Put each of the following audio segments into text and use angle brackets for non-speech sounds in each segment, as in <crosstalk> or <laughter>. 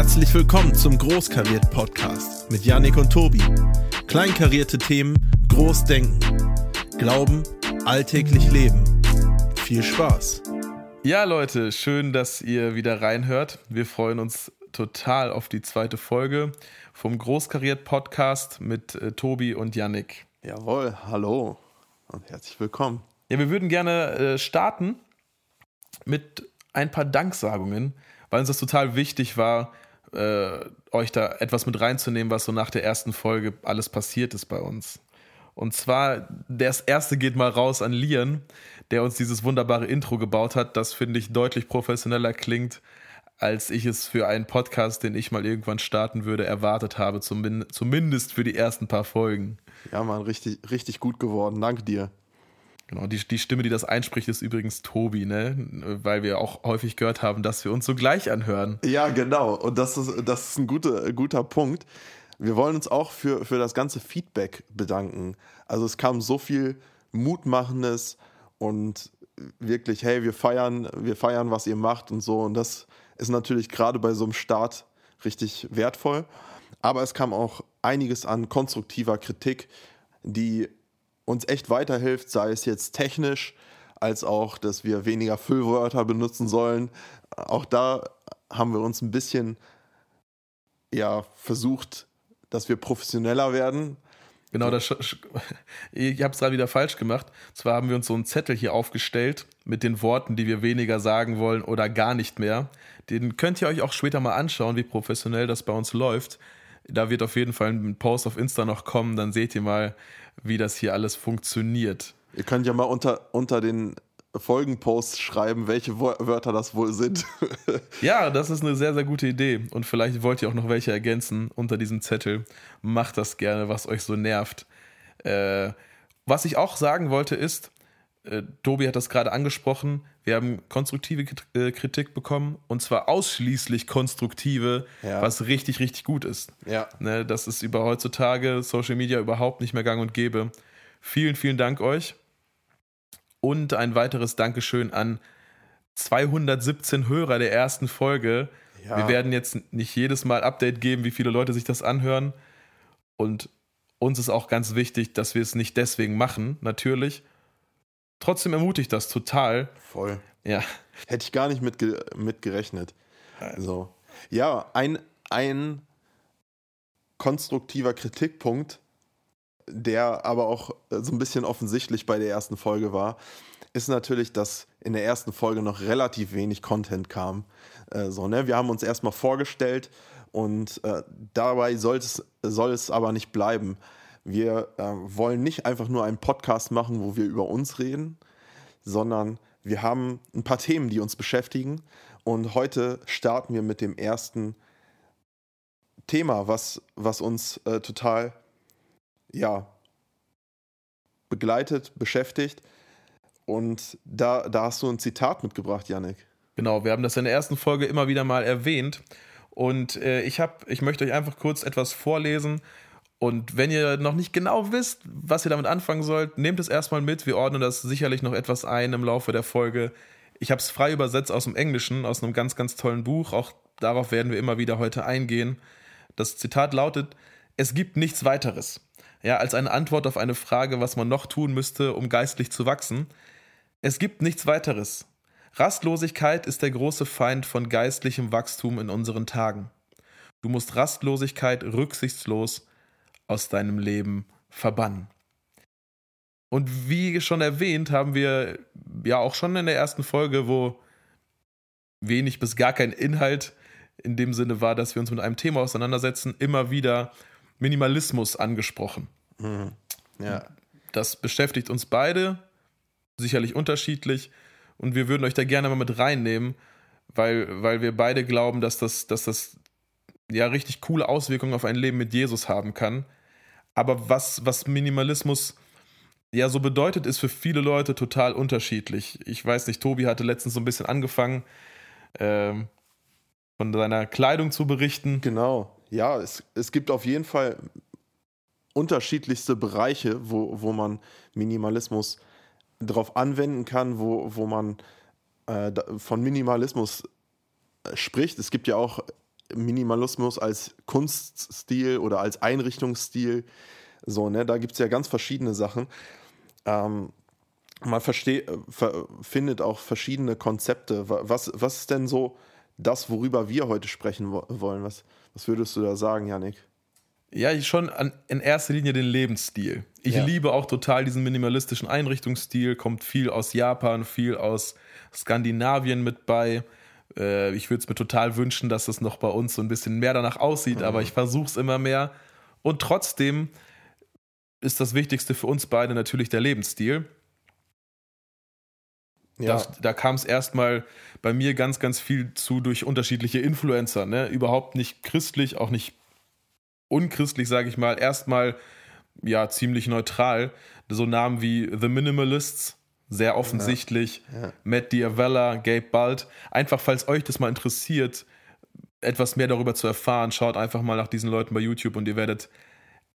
Herzlich willkommen zum Großkariert Podcast mit Yannick und Tobi. Kleinkarierte Themen, Großdenken. Glauben, alltäglich leben. Viel Spaß. Ja, Leute, schön, dass ihr wieder reinhört. Wir freuen uns total auf die zweite Folge vom Großkariert Podcast mit äh, Tobi und Yannick. Jawohl, hallo und herzlich willkommen. Ja, wir würden gerne äh, starten mit ein paar Danksagungen, weil uns das total wichtig war, äh, euch da etwas mit reinzunehmen, was so nach der ersten Folge alles passiert ist bei uns. Und zwar, das erste geht mal raus an Lian, der uns dieses wunderbare Intro gebaut hat, das finde ich deutlich professioneller klingt, als ich es für einen Podcast, den ich mal irgendwann starten würde, erwartet habe, zumindest für die ersten paar Folgen. Ja, Mann, richtig, richtig gut geworden. Danke dir. Genau, die, die Stimme, die das einspricht, ist übrigens Tobi, ne? Weil wir auch häufig gehört haben, dass wir uns so gleich anhören. Ja, genau. Und das ist, das ist ein guter, guter Punkt. Wir wollen uns auch für, für das ganze Feedback bedanken. Also es kam so viel Mutmachendes und wirklich, hey, wir feiern, wir feiern, was ihr macht und so. Und das ist natürlich gerade bei so einem Start richtig wertvoll. Aber es kam auch einiges an konstruktiver Kritik, die uns echt weiterhilft, sei es jetzt technisch, als auch, dass wir weniger Füllwörter benutzen sollen. Auch da haben wir uns ein bisschen ja, versucht, dass wir professioneller werden. Genau, das, ich habe es gerade wieder falsch gemacht. Zwar haben wir uns so einen Zettel hier aufgestellt mit den Worten, die wir weniger sagen wollen oder gar nicht mehr. Den könnt ihr euch auch später mal anschauen, wie professionell das bei uns läuft. Da wird auf jeden Fall ein Post auf Insta noch kommen, dann seht ihr mal, wie das hier alles funktioniert. Ihr könnt ja mal unter, unter den Folgenposts schreiben, welche Wörter das wohl sind. <laughs> ja, das ist eine sehr, sehr gute Idee. Und vielleicht wollt ihr auch noch welche ergänzen unter diesem Zettel. Macht das gerne, was euch so nervt. Äh, was ich auch sagen wollte ist, äh, Tobi hat das gerade angesprochen, wir haben konstruktive äh, Kritik bekommen und zwar ausschließlich konstruktive, ja. was richtig, richtig gut ist. Ja. Ne, das ist über heutzutage Social Media überhaupt nicht mehr gang und gäbe. Vielen, vielen Dank euch. Und ein weiteres Dankeschön an 217 Hörer der ersten Folge. Ja. Wir werden jetzt nicht jedes Mal Update geben, wie viele Leute sich das anhören. Und uns ist auch ganz wichtig, dass wir es nicht deswegen machen, natürlich, trotzdem ermutigt das total. Voll. Ja. Hätte ich gar nicht mit, mit gerechnet. Also, ja, ein, ein konstruktiver Kritikpunkt, der aber auch so ein bisschen offensichtlich bei der ersten Folge war, ist natürlich, dass in der ersten Folge noch relativ wenig Content kam. Äh, so, ne? Wir haben uns erstmal vorgestellt und äh, dabei soll es aber nicht bleiben. Wir äh, wollen nicht einfach nur einen Podcast machen, wo wir über uns reden, sondern wir haben ein paar Themen, die uns beschäftigen. Und heute starten wir mit dem ersten Thema, was, was uns äh, total ja, begleitet, beschäftigt. Und da, da hast du ein Zitat mitgebracht, Yannick. Genau, wir haben das in der ersten Folge immer wieder mal erwähnt. Und äh, ich, hab, ich möchte euch einfach kurz etwas vorlesen, und wenn ihr noch nicht genau wisst, was ihr damit anfangen sollt, nehmt es erstmal mit. Wir ordnen das sicherlich noch etwas ein im Laufe der Folge. Ich habe es frei übersetzt aus dem Englischen, aus einem ganz, ganz tollen Buch. Auch darauf werden wir immer wieder heute eingehen. Das Zitat lautet: Es gibt nichts weiteres. Ja, als eine Antwort auf eine Frage, was man noch tun müsste, um geistlich zu wachsen. Es gibt nichts weiteres. Rastlosigkeit ist der große Feind von geistlichem Wachstum in unseren Tagen. Du musst Rastlosigkeit rücksichtslos aus deinem Leben verbannen. Und wie schon erwähnt, haben wir ja auch schon in der ersten Folge, wo wenig bis gar kein Inhalt in dem Sinne war, dass wir uns mit einem Thema auseinandersetzen, immer wieder Minimalismus angesprochen. Mhm. Ja. Das beschäftigt uns beide, sicherlich unterschiedlich, und wir würden euch da gerne mal mit reinnehmen, weil, weil wir beide glauben, dass das, dass das ja richtig coole Auswirkungen auf ein Leben mit Jesus haben kann. Aber was, was Minimalismus ja so bedeutet, ist für viele Leute total unterschiedlich. Ich weiß nicht, Tobi hatte letztens so ein bisschen angefangen, ähm, von seiner Kleidung zu berichten. Genau, ja, es, es gibt auf jeden Fall unterschiedlichste Bereiche, wo, wo man Minimalismus darauf anwenden kann, wo, wo man äh, von Minimalismus äh, spricht. Es gibt ja auch Minimalismus als Kunststil oder als Einrichtungsstil. So, ne, da gibt es ja ganz verschiedene Sachen. Ähm, man versteht, findet auch verschiedene Konzepte. Was, was ist denn so das, worüber wir heute sprechen wollen? Was, was würdest du da sagen, Janik? Ja, ich schon an, in erster Linie den Lebensstil. Ich ja. liebe auch total diesen minimalistischen Einrichtungsstil, kommt viel aus Japan, viel aus Skandinavien mit bei. Äh, ich würde es mir total wünschen, dass es noch bei uns so ein bisschen mehr danach aussieht, mhm. aber ich versuche es immer mehr. Und trotzdem ist das Wichtigste für uns beide natürlich der Lebensstil. Ja. Das, da kam es erstmal bei mir ganz, ganz viel zu durch unterschiedliche Influencer. Ne? Überhaupt nicht christlich, auch nicht unchristlich, sage ich mal. Erstmal ja ziemlich neutral. So Namen wie The Minimalists, sehr offensichtlich. Ja. Ja. Matt Diavella, Gabe Bald. Einfach, falls euch das mal interessiert, etwas mehr darüber zu erfahren, schaut einfach mal nach diesen Leuten bei YouTube und ihr werdet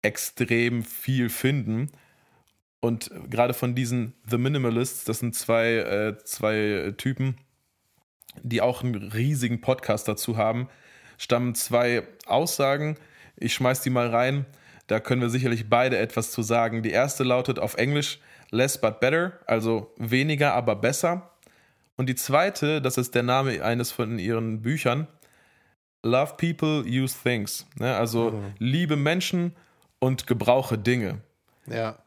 extrem viel finden. Und gerade von diesen The Minimalists, das sind zwei, äh, zwei Typen, die auch einen riesigen Podcast dazu haben, stammen zwei Aussagen. Ich schmeiß die mal rein. Da können wir sicherlich beide etwas zu sagen. Die erste lautet auf Englisch less but better, also weniger, aber besser. Und die zweite, das ist der Name eines von ihren Büchern, Love People, Use Things. Ne? Also mhm. liebe Menschen und gebrauche Dinge. Ja.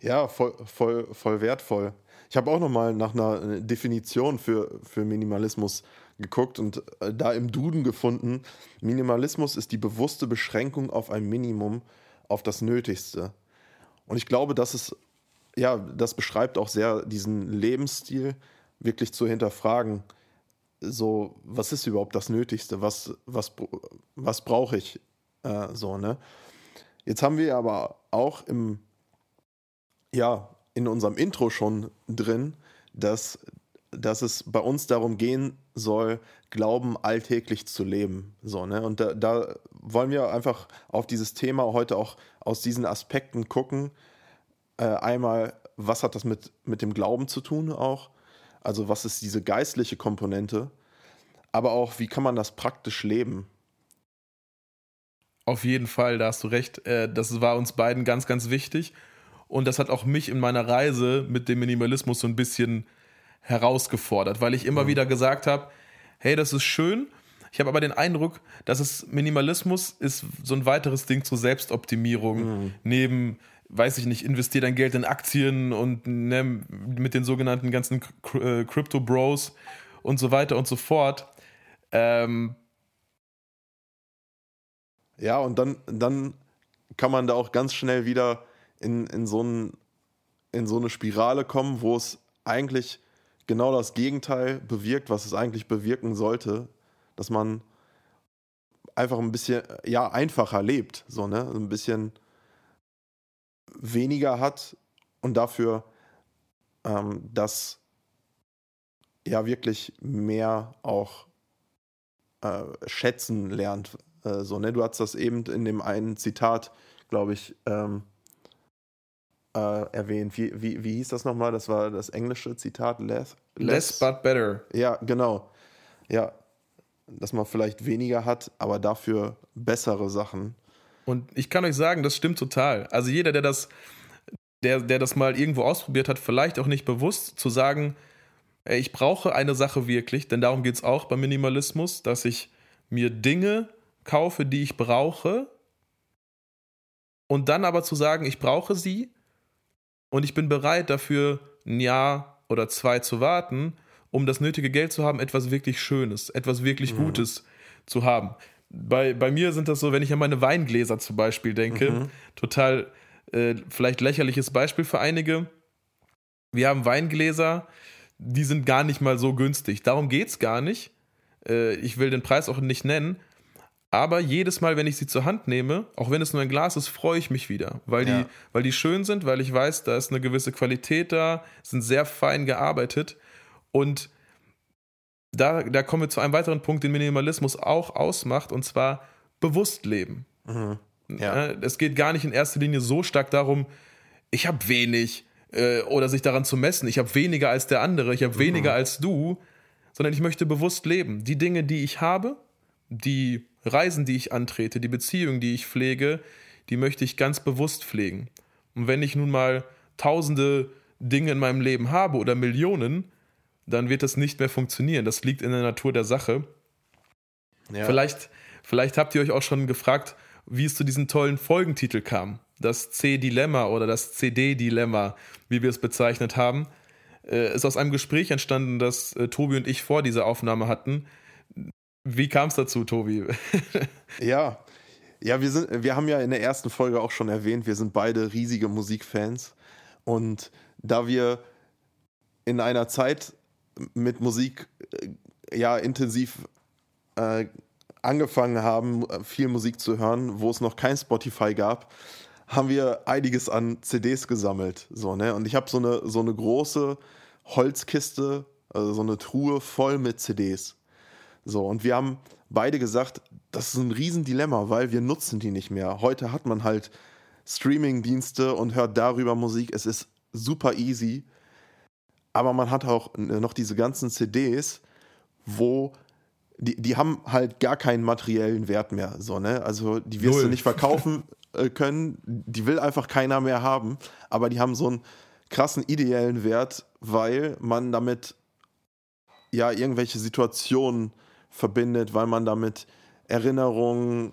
Ja, voll, voll, voll wertvoll. Ich habe auch nochmal nach einer Definition für, für Minimalismus geguckt und äh, da im Duden gefunden, Minimalismus ist die bewusste Beschränkung auf ein Minimum, auf das Nötigste. Und ich glaube, das ist, ja, das beschreibt auch sehr diesen Lebensstil, wirklich zu hinterfragen, so, was ist überhaupt das Nötigste? Was, was, was brauche ich? Äh, so, ne? Jetzt haben wir aber auch im ja, in unserem Intro schon drin, dass, dass es bei uns darum gehen soll, Glauben alltäglich zu leben. So, ne? Und da, da wollen wir einfach auf dieses Thema heute auch aus diesen Aspekten gucken. Äh, einmal, was hat das mit, mit dem Glauben zu tun auch? Also was ist diese geistliche Komponente? Aber auch, wie kann man das praktisch leben? Auf jeden Fall, da hast du recht. Äh, das war uns beiden ganz, ganz wichtig. Und das hat auch mich in meiner Reise mit dem Minimalismus so ein bisschen herausgefordert, weil ich immer mhm. wieder gesagt habe, hey, das ist schön. Ich habe aber den Eindruck, dass es Minimalismus ist so ein weiteres Ding zur Selbstoptimierung mhm. neben weiß ich nicht, investiere dein Geld in Aktien und ne, mit den sogenannten ganzen äh, Crypto Bros und so weiter und so fort. Ähm ja, und dann, dann kann man da auch ganz schnell wieder in, in, so ein, in so eine Spirale kommen, wo es eigentlich genau das Gegenteil bewirkt, was es eigentlich bewirken sollte, dass man einfach ein bisschen ja einfacher lebt, so ne, ein bisschen weniger hat und dafür ähm, das ja wirklich mehr auch äh, schätzen lernt. Äh, so ne, du hast das eben in dem einen Zitat, glaube ich, ähm, äh, erwähnt. Wie, wie, wie hieß das nochmal? Das war das englische Zitat. Less, less, less but better. Ja, genau. Ja, dass man vielleicht weniger hat, aber dafür bessere Sachen. Und ich kann euch sagen, das stimmt total. Also jeder, der das, der, der das mal irgendwo ausprobiert hat, vielleicht auch nicht bewusst zu sagen, ey, ich brauche eine Sache wirklich, denn darum geht es auch beim Minimalismus, dass ich mir Dinge kaufe, die ich brauche, und dann aber zu sagen, ich brauche sie, und ich bin bereit dafür ein Jahr oder zwei zu warten, um das nötige Geld zu haben, etwas wirklich Schönes, etwas wirklich mhm. Gutes zu haben. Bei, bei mir sind das so, wenn ich an meine Weingläser zum Beispiel denke, mhm. total äh, vielleicht lächerliches Beispiel für einige. Wir haben Weingläser, die sind gar nicht mal so günstig. Darum geht es gar nicht. Äh, ich will den Preis auch nicht nennen, aber jedes Mal, wenn ich sie zur Hand nehme, auch wenn es nur ein Glas ist, freue ich mich wieder, weil, ja. die, weil die schön sind, weil ich weiß, da ist eine gewisse Qualität da, sind sehr fein gearbeitet. Und da, da kommen wir zu einem weiteren Punkt, den Minimalismus auch ausmacht, und zwar bewusst leben. Mhm. Ja. Es geht gar nicht in erster Linie so stark darum, ich habe wenig äh, oder sich daran zu messen, ich habe weniger als der andere, ich habe mhm. weniger als du, sondern ich möchte bewusst leben. Die Dinge, die ich habe, die Reisen, die ich antrete, die Beziehungen, die ich pflege, die möchte ich ganz bewusst pflegen. Und wenn ich nun mal tausende Dinge in meinem Leben habe oder Millionen, dann wird das nicht mehr funktionieren. Das liegt in der Natur der Sache. Ja. Vielleicht, vielleicht habt ihr euch auch schon gefragt, wie es zu diesem tollen Folgentitel kam. Das C-Dilemma oder das CD-Dilemma, wie wir es bezeichnet haben, äh, ist aus einem Gespräch entstanden, das äh, Tobi und ich vor dieser Aufnahme hatten. Wie kam es dazu, Tobi? <laughs> ja, ja, wir, sind, wir haben ja in der ersten Folge auch schon erwähnt, wir sind beide riesige Musikfans. Und da wir in einer Zeit mit Musik äh, ja intensiv äh, angefangen haben, viel Musik zu hören, wo es noch kein Spotify gab, haben wir einiges an CDs gesammelt. So, ne? Und ich habe so eine, so eine große Holzkiste, also so eine Truhe voll mit CDs. So, und wir haben beide gesagt, das ist ein Riesendilemma, weil wir nutzen die nicht mehr. Heute hat man halt Streaming-Dienste und hört darüber Musik. Es ist super easy. Aber man hat auch noch diese ganzen CDs, wo die, die haben halt gar keinen materiellen Wert mehr. So, ne? Also die wirst Null. du nicht verkaufen <laughs> äh, können. Die will einfach keiner mehr haben. Aber die haben so einen krassen ideellen Wert, weil man damit ja irgendwelche Situationen verbindet, weil man damit Erinnerungen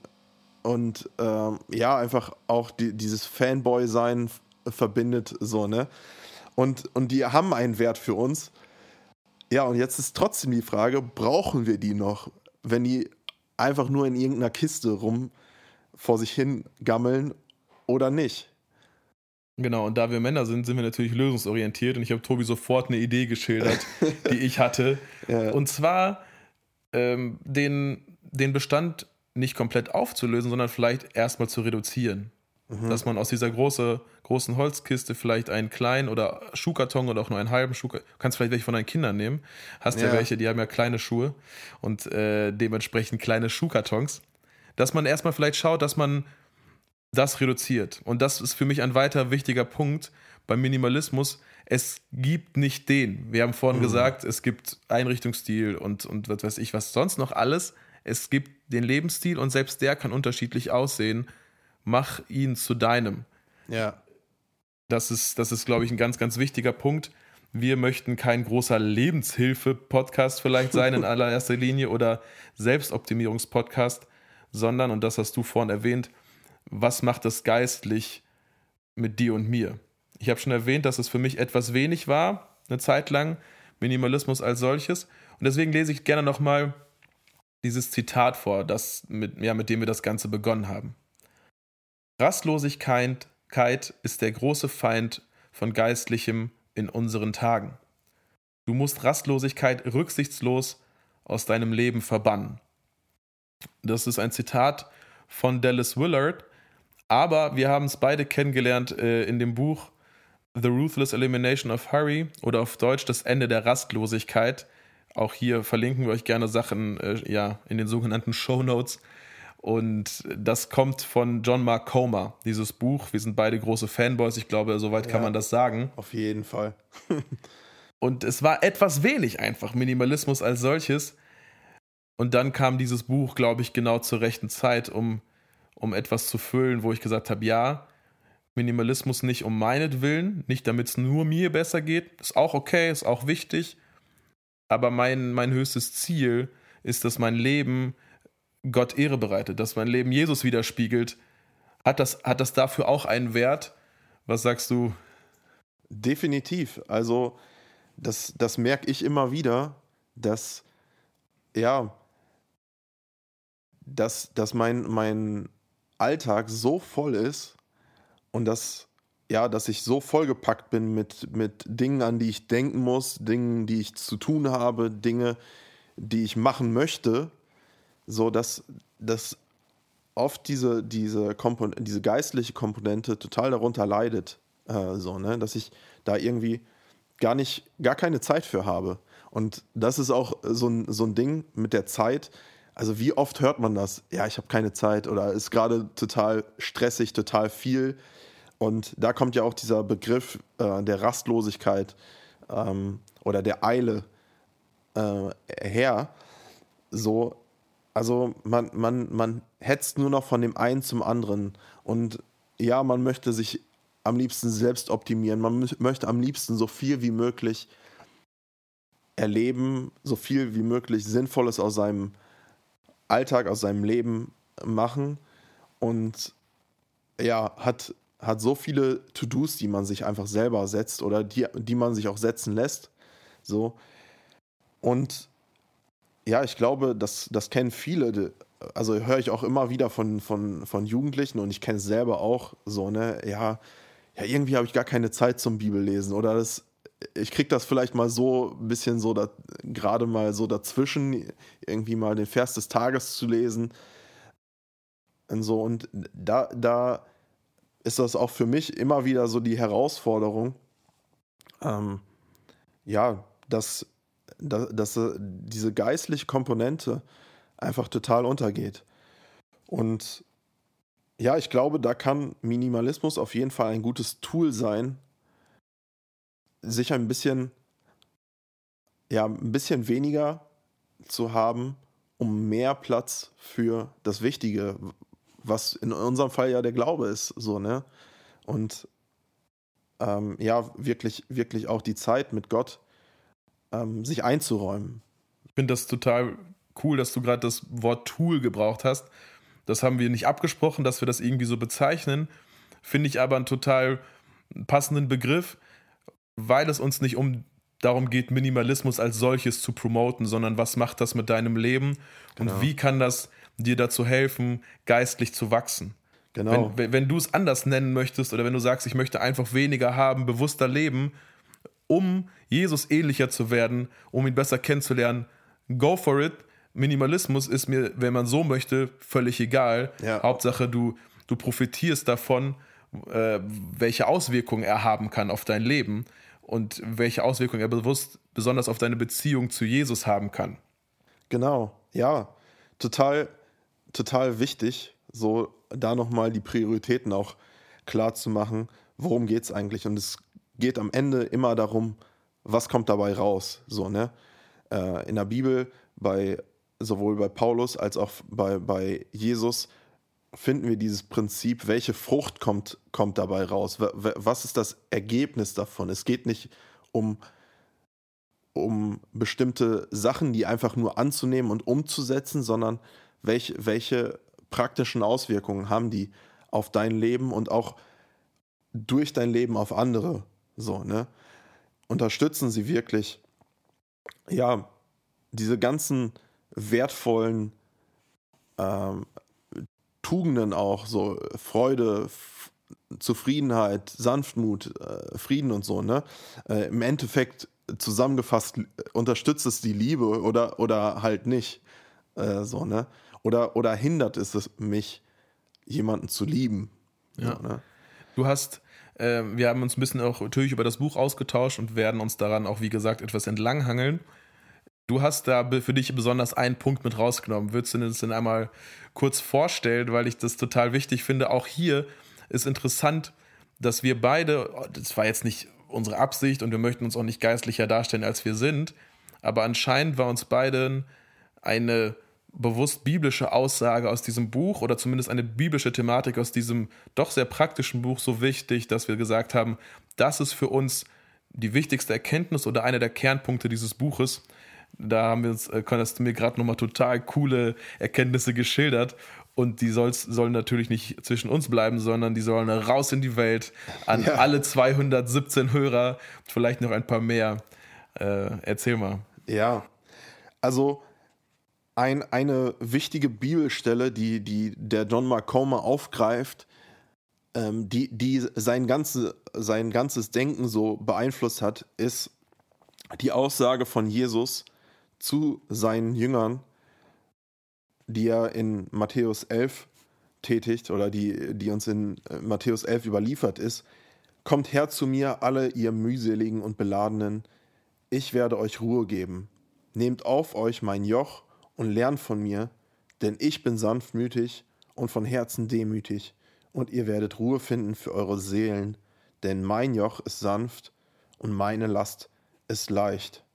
und ähm, ja, einfach auch die, dieses Fanboy-Sein verbindet, so, ne? Und, und die haben einen Wert für uns. Ja, und jetzt ist trotzdem die Frage, brauchen wir die noch, wenn die einfach nur in irgendeiner Kiste rum vor sich hin gammeln oder nicht? Genau, und da wir Männer sind, sind wir natürlich lösungsorientiert und ich habe Tobi sofort eine Idee geschildert, die ich hatte. <laughs> Ja. Und zwar ähm, den, den Bestand nicht komplett aufzulösen, sondern vielleicht erstmal zu reduzieren. Mhm. Dass man aus dieser große, großen Holzkiste vielleicht einen kleinen oder Schuhkarton oder auch nur einen halben Schuhkarton, du kannst vielleicht welche von deinen Kindern nehmen, hast ja, ja welche, die haben ja kleine Schuhe und äh, dementsprechend kleine Schuhkartons, dass man erstmal vielleicht schaut, dass man das reduziert. Und das ist für mich ein weiter wichtiger Punkt beim Minimalismus. Es gibt nicht den. Wir haben vorhin mhm. gesagt, es gibt Einrichtungsstil und, und was weiß ich, was sonst noch alles. Es gibt den Lebensstil und selbst der kann unterschiedlich aussehen. Mach ihn zu deinem. Ja. Das ist, das ist, glaube ich, ein ganz, ganz wichtiger Punkt. Wir möchten kein großer Lebenshilfe-Podcast vielleicht sein in <laughs> allererster Linie oder Selbstoptimierungs-Podcast, sondern, und das hast du vorhin erwähnt, was macht es geistlich mit dir und mir? Ich habe schon erwähnt, dass es für mich etwas wenig war, eine Zeit lang, Minimalismus als solches. Und deswegen lese ich gerne nochmal dieses Zitat vor, das mit, ja, mit dem wir das Ganze begonnen haben. Rastlosigkeit ist der große Feind von Geistlichem in unseren Tagen. Du musst Rastlosigkeit rücksichtslos aus deinem Leben verbannen. Das ist ein Zitat von Dallas Willard, aber wir haben es beide kennengelernt äh, in dem Buch The Ruthless Elimination of Hurry oder auf Deutsch Das Ende der Rastlosigkeit. Auch hier verlinken wir euch gerne Sachen äh, ja, in den sogenannten Show Notes. Und das kommt von John Mark Comer, dieses Buch. Wir sind beide große Fanboys, ich glaube, soweit ja, kann man das sagen. Auf jeden Fall. <laughs> und es war etwas wenig einfach, Minimalismus als solches. Und dann kam dieses Buch, glaube ich, genau zur rechten Zeit, um, um etwas zu füllen, wo ich gesagt habe, ja, Minimalismus nicht um meinetwillen, nicht damit es nur mir besser geht, ist auch okay, ist auch wichtig. Aber mein, mein höchstes Ziel ist, dass mein Leben Gott Ehre bereitet, dass mein Leben Jesus widerspiegelt, hat das, hat das dafür auch einen Wert? Was sagst du? Definitiv. Also, das, das merke ich immer wieder, dass, ja, dass, dass mein, mein Alltag so voll ist und dass, ja, dass ich so vollgepackt bin mit, mit Dingen, an die ich denken muss, Dingen, die ich zu tun habe, Dinge, die ich machen möchte, so dass, dass oft diese, diese, Kompon diese geistliche Komponente total darunter leidet. Äh, so, ne? Dass ich da irgendwie gar nicht, gar keine Zeit für habe. Und das ist auch so ein, so ein Ding mit der Zeit. Also wie oft hört man das? Ja, ich habe keine Zeit oder ist gerade total stressig, total viel. Und da kommt ja auch dieser Begriff äh, der Rastlosigkeit ähm, oder der Eile äh, her. So, also man, man, man hetzt nur noch von dem einen zum anderen. Und ja, man möchte sich am liebsten selbst optimieren. Man möchte am liebsten so viel wie möglich erleben, so viel wie möglich Sinnvolles aus seinem Alltag, aus seinem Leben machen. Und ja, hat, hat so viele To-Dos, die man sich einfach selber setzt oder die, die man sich auch setzen lässt. So. Und ja, ich glaube, das, das kennen viele. Also höre ich auch immer wieder von, von, von Jugendlichen und ich kenne es selber auch so, ne? Ja, ja irgendwie habe ich gar keine Zeit zum Bibellesen oder das, ich kriege das vielleicht mal so ein bisschen so, gerade mal so dazwischen, irgendwie mal den Vers des Tages zu lesen. Und so, und da, da ist das auch für mich immer wieder so die Herausforderung, ähm, ja, dass dass, dass äh, diese geistliche Komponente einfach total untergeht. Und ja, ich glaube, da kann Minimalismus auf jeden Fall ein gutes Tool sein, sich ein bisschen, ja, ein bisschen weniger zu haben, um mehr Platz für das Wichtige, was in unserem Fall ja der Glaube ist, so, ne? Und ähm, ja, wirklich, wirklich auch die Zeit mit Gott ähm, sich einzuräumen. Ich finde das total cool, dass du gerade das Wort Tool gebraucht hast. Das haben wir nicht abgesprochen, dass wir das irgendwie so bezeichnen. Finde ich aber einen total passenden Begriff, weil es uns nicht um darum geht, Minimalismus als solches zu promoten, sondern was macht das mit deinem Leben genau. und wie kann das dir dazu helfen, geistlich zu wachsen. Genau. Wenn, wenn du es anders nennen möchtest oder wenn du sagst, ich möchte einfach weniger haben, bewusster leben, um Jesus ähnlicher zu werden, um ihn besser kennenzulernen, go for it. Minimalismus ist mir, wenn man so möchte, völlig egal. Ja. Hauptsache, du, du profitierst davon, äh, welche Auswirkungen er haben kann auf dein Leben und welche Auswirkungen er bewusst besonders auf deine Beziehung zu Jesus haben kann. Genau, ja, total, total wichtig, so da nochmal die Prioritäten auch klar zu machen, worum geht es eigentlich. Und es geht am Ende immer darum, was kommt dabei raus. So, ne? Äh, in der Bibel, bei, sowohl bei Paulus als auch bei, bei Jesus, finden wir dieses Prinzip, welche Frucht kommt, kommt dabei raus? Was ist das Ergebnis davon? Es geht nicht um, um bestimmte Sachen, die einfach nur anzunehmen und umzusetzen, sondern welche, welche praktischen Auswirkungen haben die auf dein Leben und auch durch dein Leben auf andere. So, ne? Unterstützen sie wirklich, ja, diese ganzen wertvollen ähm, Tugenden auch, so Freude, F Zufriedenheit, Sanftmut, äh, Frieden und so, ne? Äh, Im Endeffekt zusammengefasst, unterstützt es die Liebe oder, oder halt nicht. Äh, so, ne? Oder, oder hindert es mich, jemanden zu lieben. Ja. So, ne? Du hast ähm, wir haben uns ein bisschen auch natürlich über das Buch ausgetauscht und werden uns daran auch, wie gesagt, etwas entlanghangeln. Du hast da für dich besonders einen Punkt mit rausgenommen. Würdest du das denn einmal kurz vorstellen, weil ich das total wichtig finde? Auch hier ist interessant, dass wir beide, das war jetzt nicht unsere Absicht und wir möchten uns auch nicht geistlicher darstellen, als wir sind, aber anscheinend war uns beiden eine bewusst biblische Aussage aus diesem Buch oder zumindest eine biblische Thematik aus diesem doch sehr praktischen Buch so wichtig, dass wir gesagt haben, das ist für uns die wichtigste Erkenntnis oder einer der Kernpunkte dieses Buches. Da haben wir uns, äh, hast du mir gerade nochmal total coole Erkenntnisse geschildert. Und die soll's, sollen natürlich nicht zwischen uns bleiben, sondern die sollen raus in die Welt an ja. alle 217 Hörer, vielleicht noch ein paar mehr. Äh, erzähl mal. Ja, also ein, eine wichtige Bibelstelle, die, die der John Macoma aufgreift, ähm, die, die sein, ganze, sein ganzes Denken so beeinflusst hat, ist die Aussage von Jesus zu seinen Jüngern, die er in Matthäus 11 tätigt oder die, die uns in äh, Matthäus 11 überliefert ist. Kommt her zu mir, alle ihr mühseligen und beladenen, ich werde euch Ruhe geben. Nehmt auf euch mein Joch und lernt von mir, denn ich bin sanftmütig und von Herzen demütig, und ihr werdet Ruhe finden für eure Seelen, denn mein Joch ist sanft und meine Last ist leicht.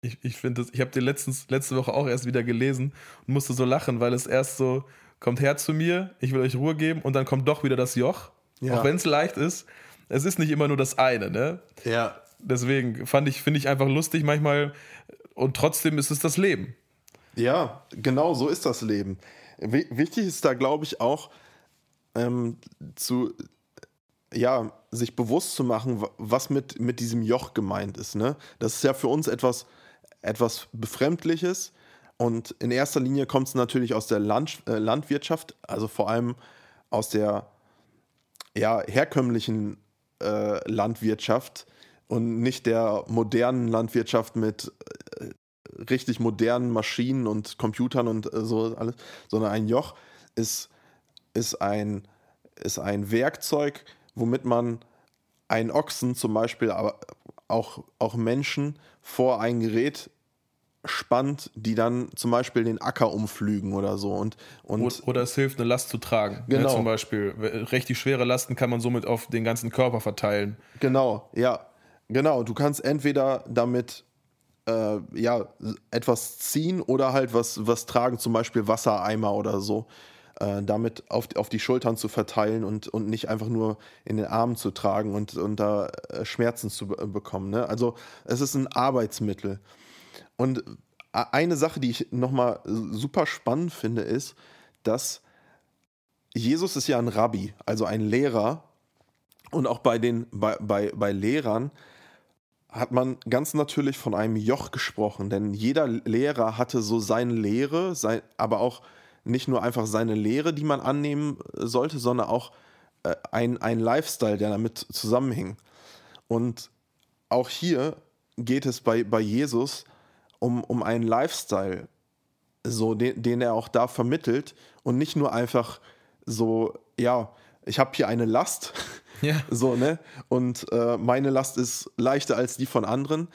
Ich, ich finde das, ich habe den letztens, letzte Woche auch erst wieder gelesen und musste so lachen, weil es erst so, kommt her zu mir, ich will euch Ruhe geben und dann kommt doch wieder das Joch. Ja. Auch wenn es leicht ist. Es ist nicht immer nur das eine, ne? Ja. Deswegen fand ich, finde ich einfach lustig manchmal und trotzdem ist es das Leben. Ja, genau so ist das Leben. W wichtig ist da, glaube ich, auch ähm, zu, ja, sich bewusst zu machen, was mit, mit diesem Joch gemeint ist. Ne? Das ist ja für uns etwas, etwas Befremdliches und in erster Linie kommt es natürlich aus der Land, äh, Landwirtschaft, also vor allem aus der ja, herkömmlichen äh, Landwirtschaft und nicht der modernen Landwirtschaft mit äh, richtig modernen Maschinen und Computern und äh, so alles, sondern ein Joch ist, ist, ein, ist ein Werkzeug, womit man einen Ochsen zum Beispiel, aber auch, auch Menschen vor ein Gerät spannt, die dann zum Beispiel den Acker umflügen oder so. Und, und oder es hilft, eine Last zu tragen. Genau. Ja, zum Beispiel. Richtig schwere Lasten kann man somit auf den ganzen Körper verteilen. Genau, ja. Genau. Du kannst entweder damit äh, ja, etwas ziehen oder halt was, was tragen, zum Beispiel Wassereimer oder so. Äh, damit auf, auf die Schultern zu verteilen und, und nicht einfach nur in den Armen zu tragen und, und da äh, Schmerzen zu bekommen. Ne? Also es ist ein Arbeitsmittel. Und eine Sache, die ich nochmal super spannend finde, ist, dass Jesus ist ja ein Rabbi, also ein Lehrer. Und auch bei den, bei, bei, bei Lehrern hat man ganz natürlich von einem Joch gesprochen, denn jeder Lehrer hatte so seine Lehre, sein, aber auch nicht nur einfach seine Lehre, die man annehmen sollte, sondern auch äh, ein, ein Lifestyle, der damit zusammenhing. Und auch hier geht es bei, bei Jesus um, um einen Lifestyle, so den, den er auch da vermittelt und nicht nur einfach so, ja, ich habe hier eine Last, <laughs> ja. so, ne? Und äh, meine Last ist leichter als die von anderen,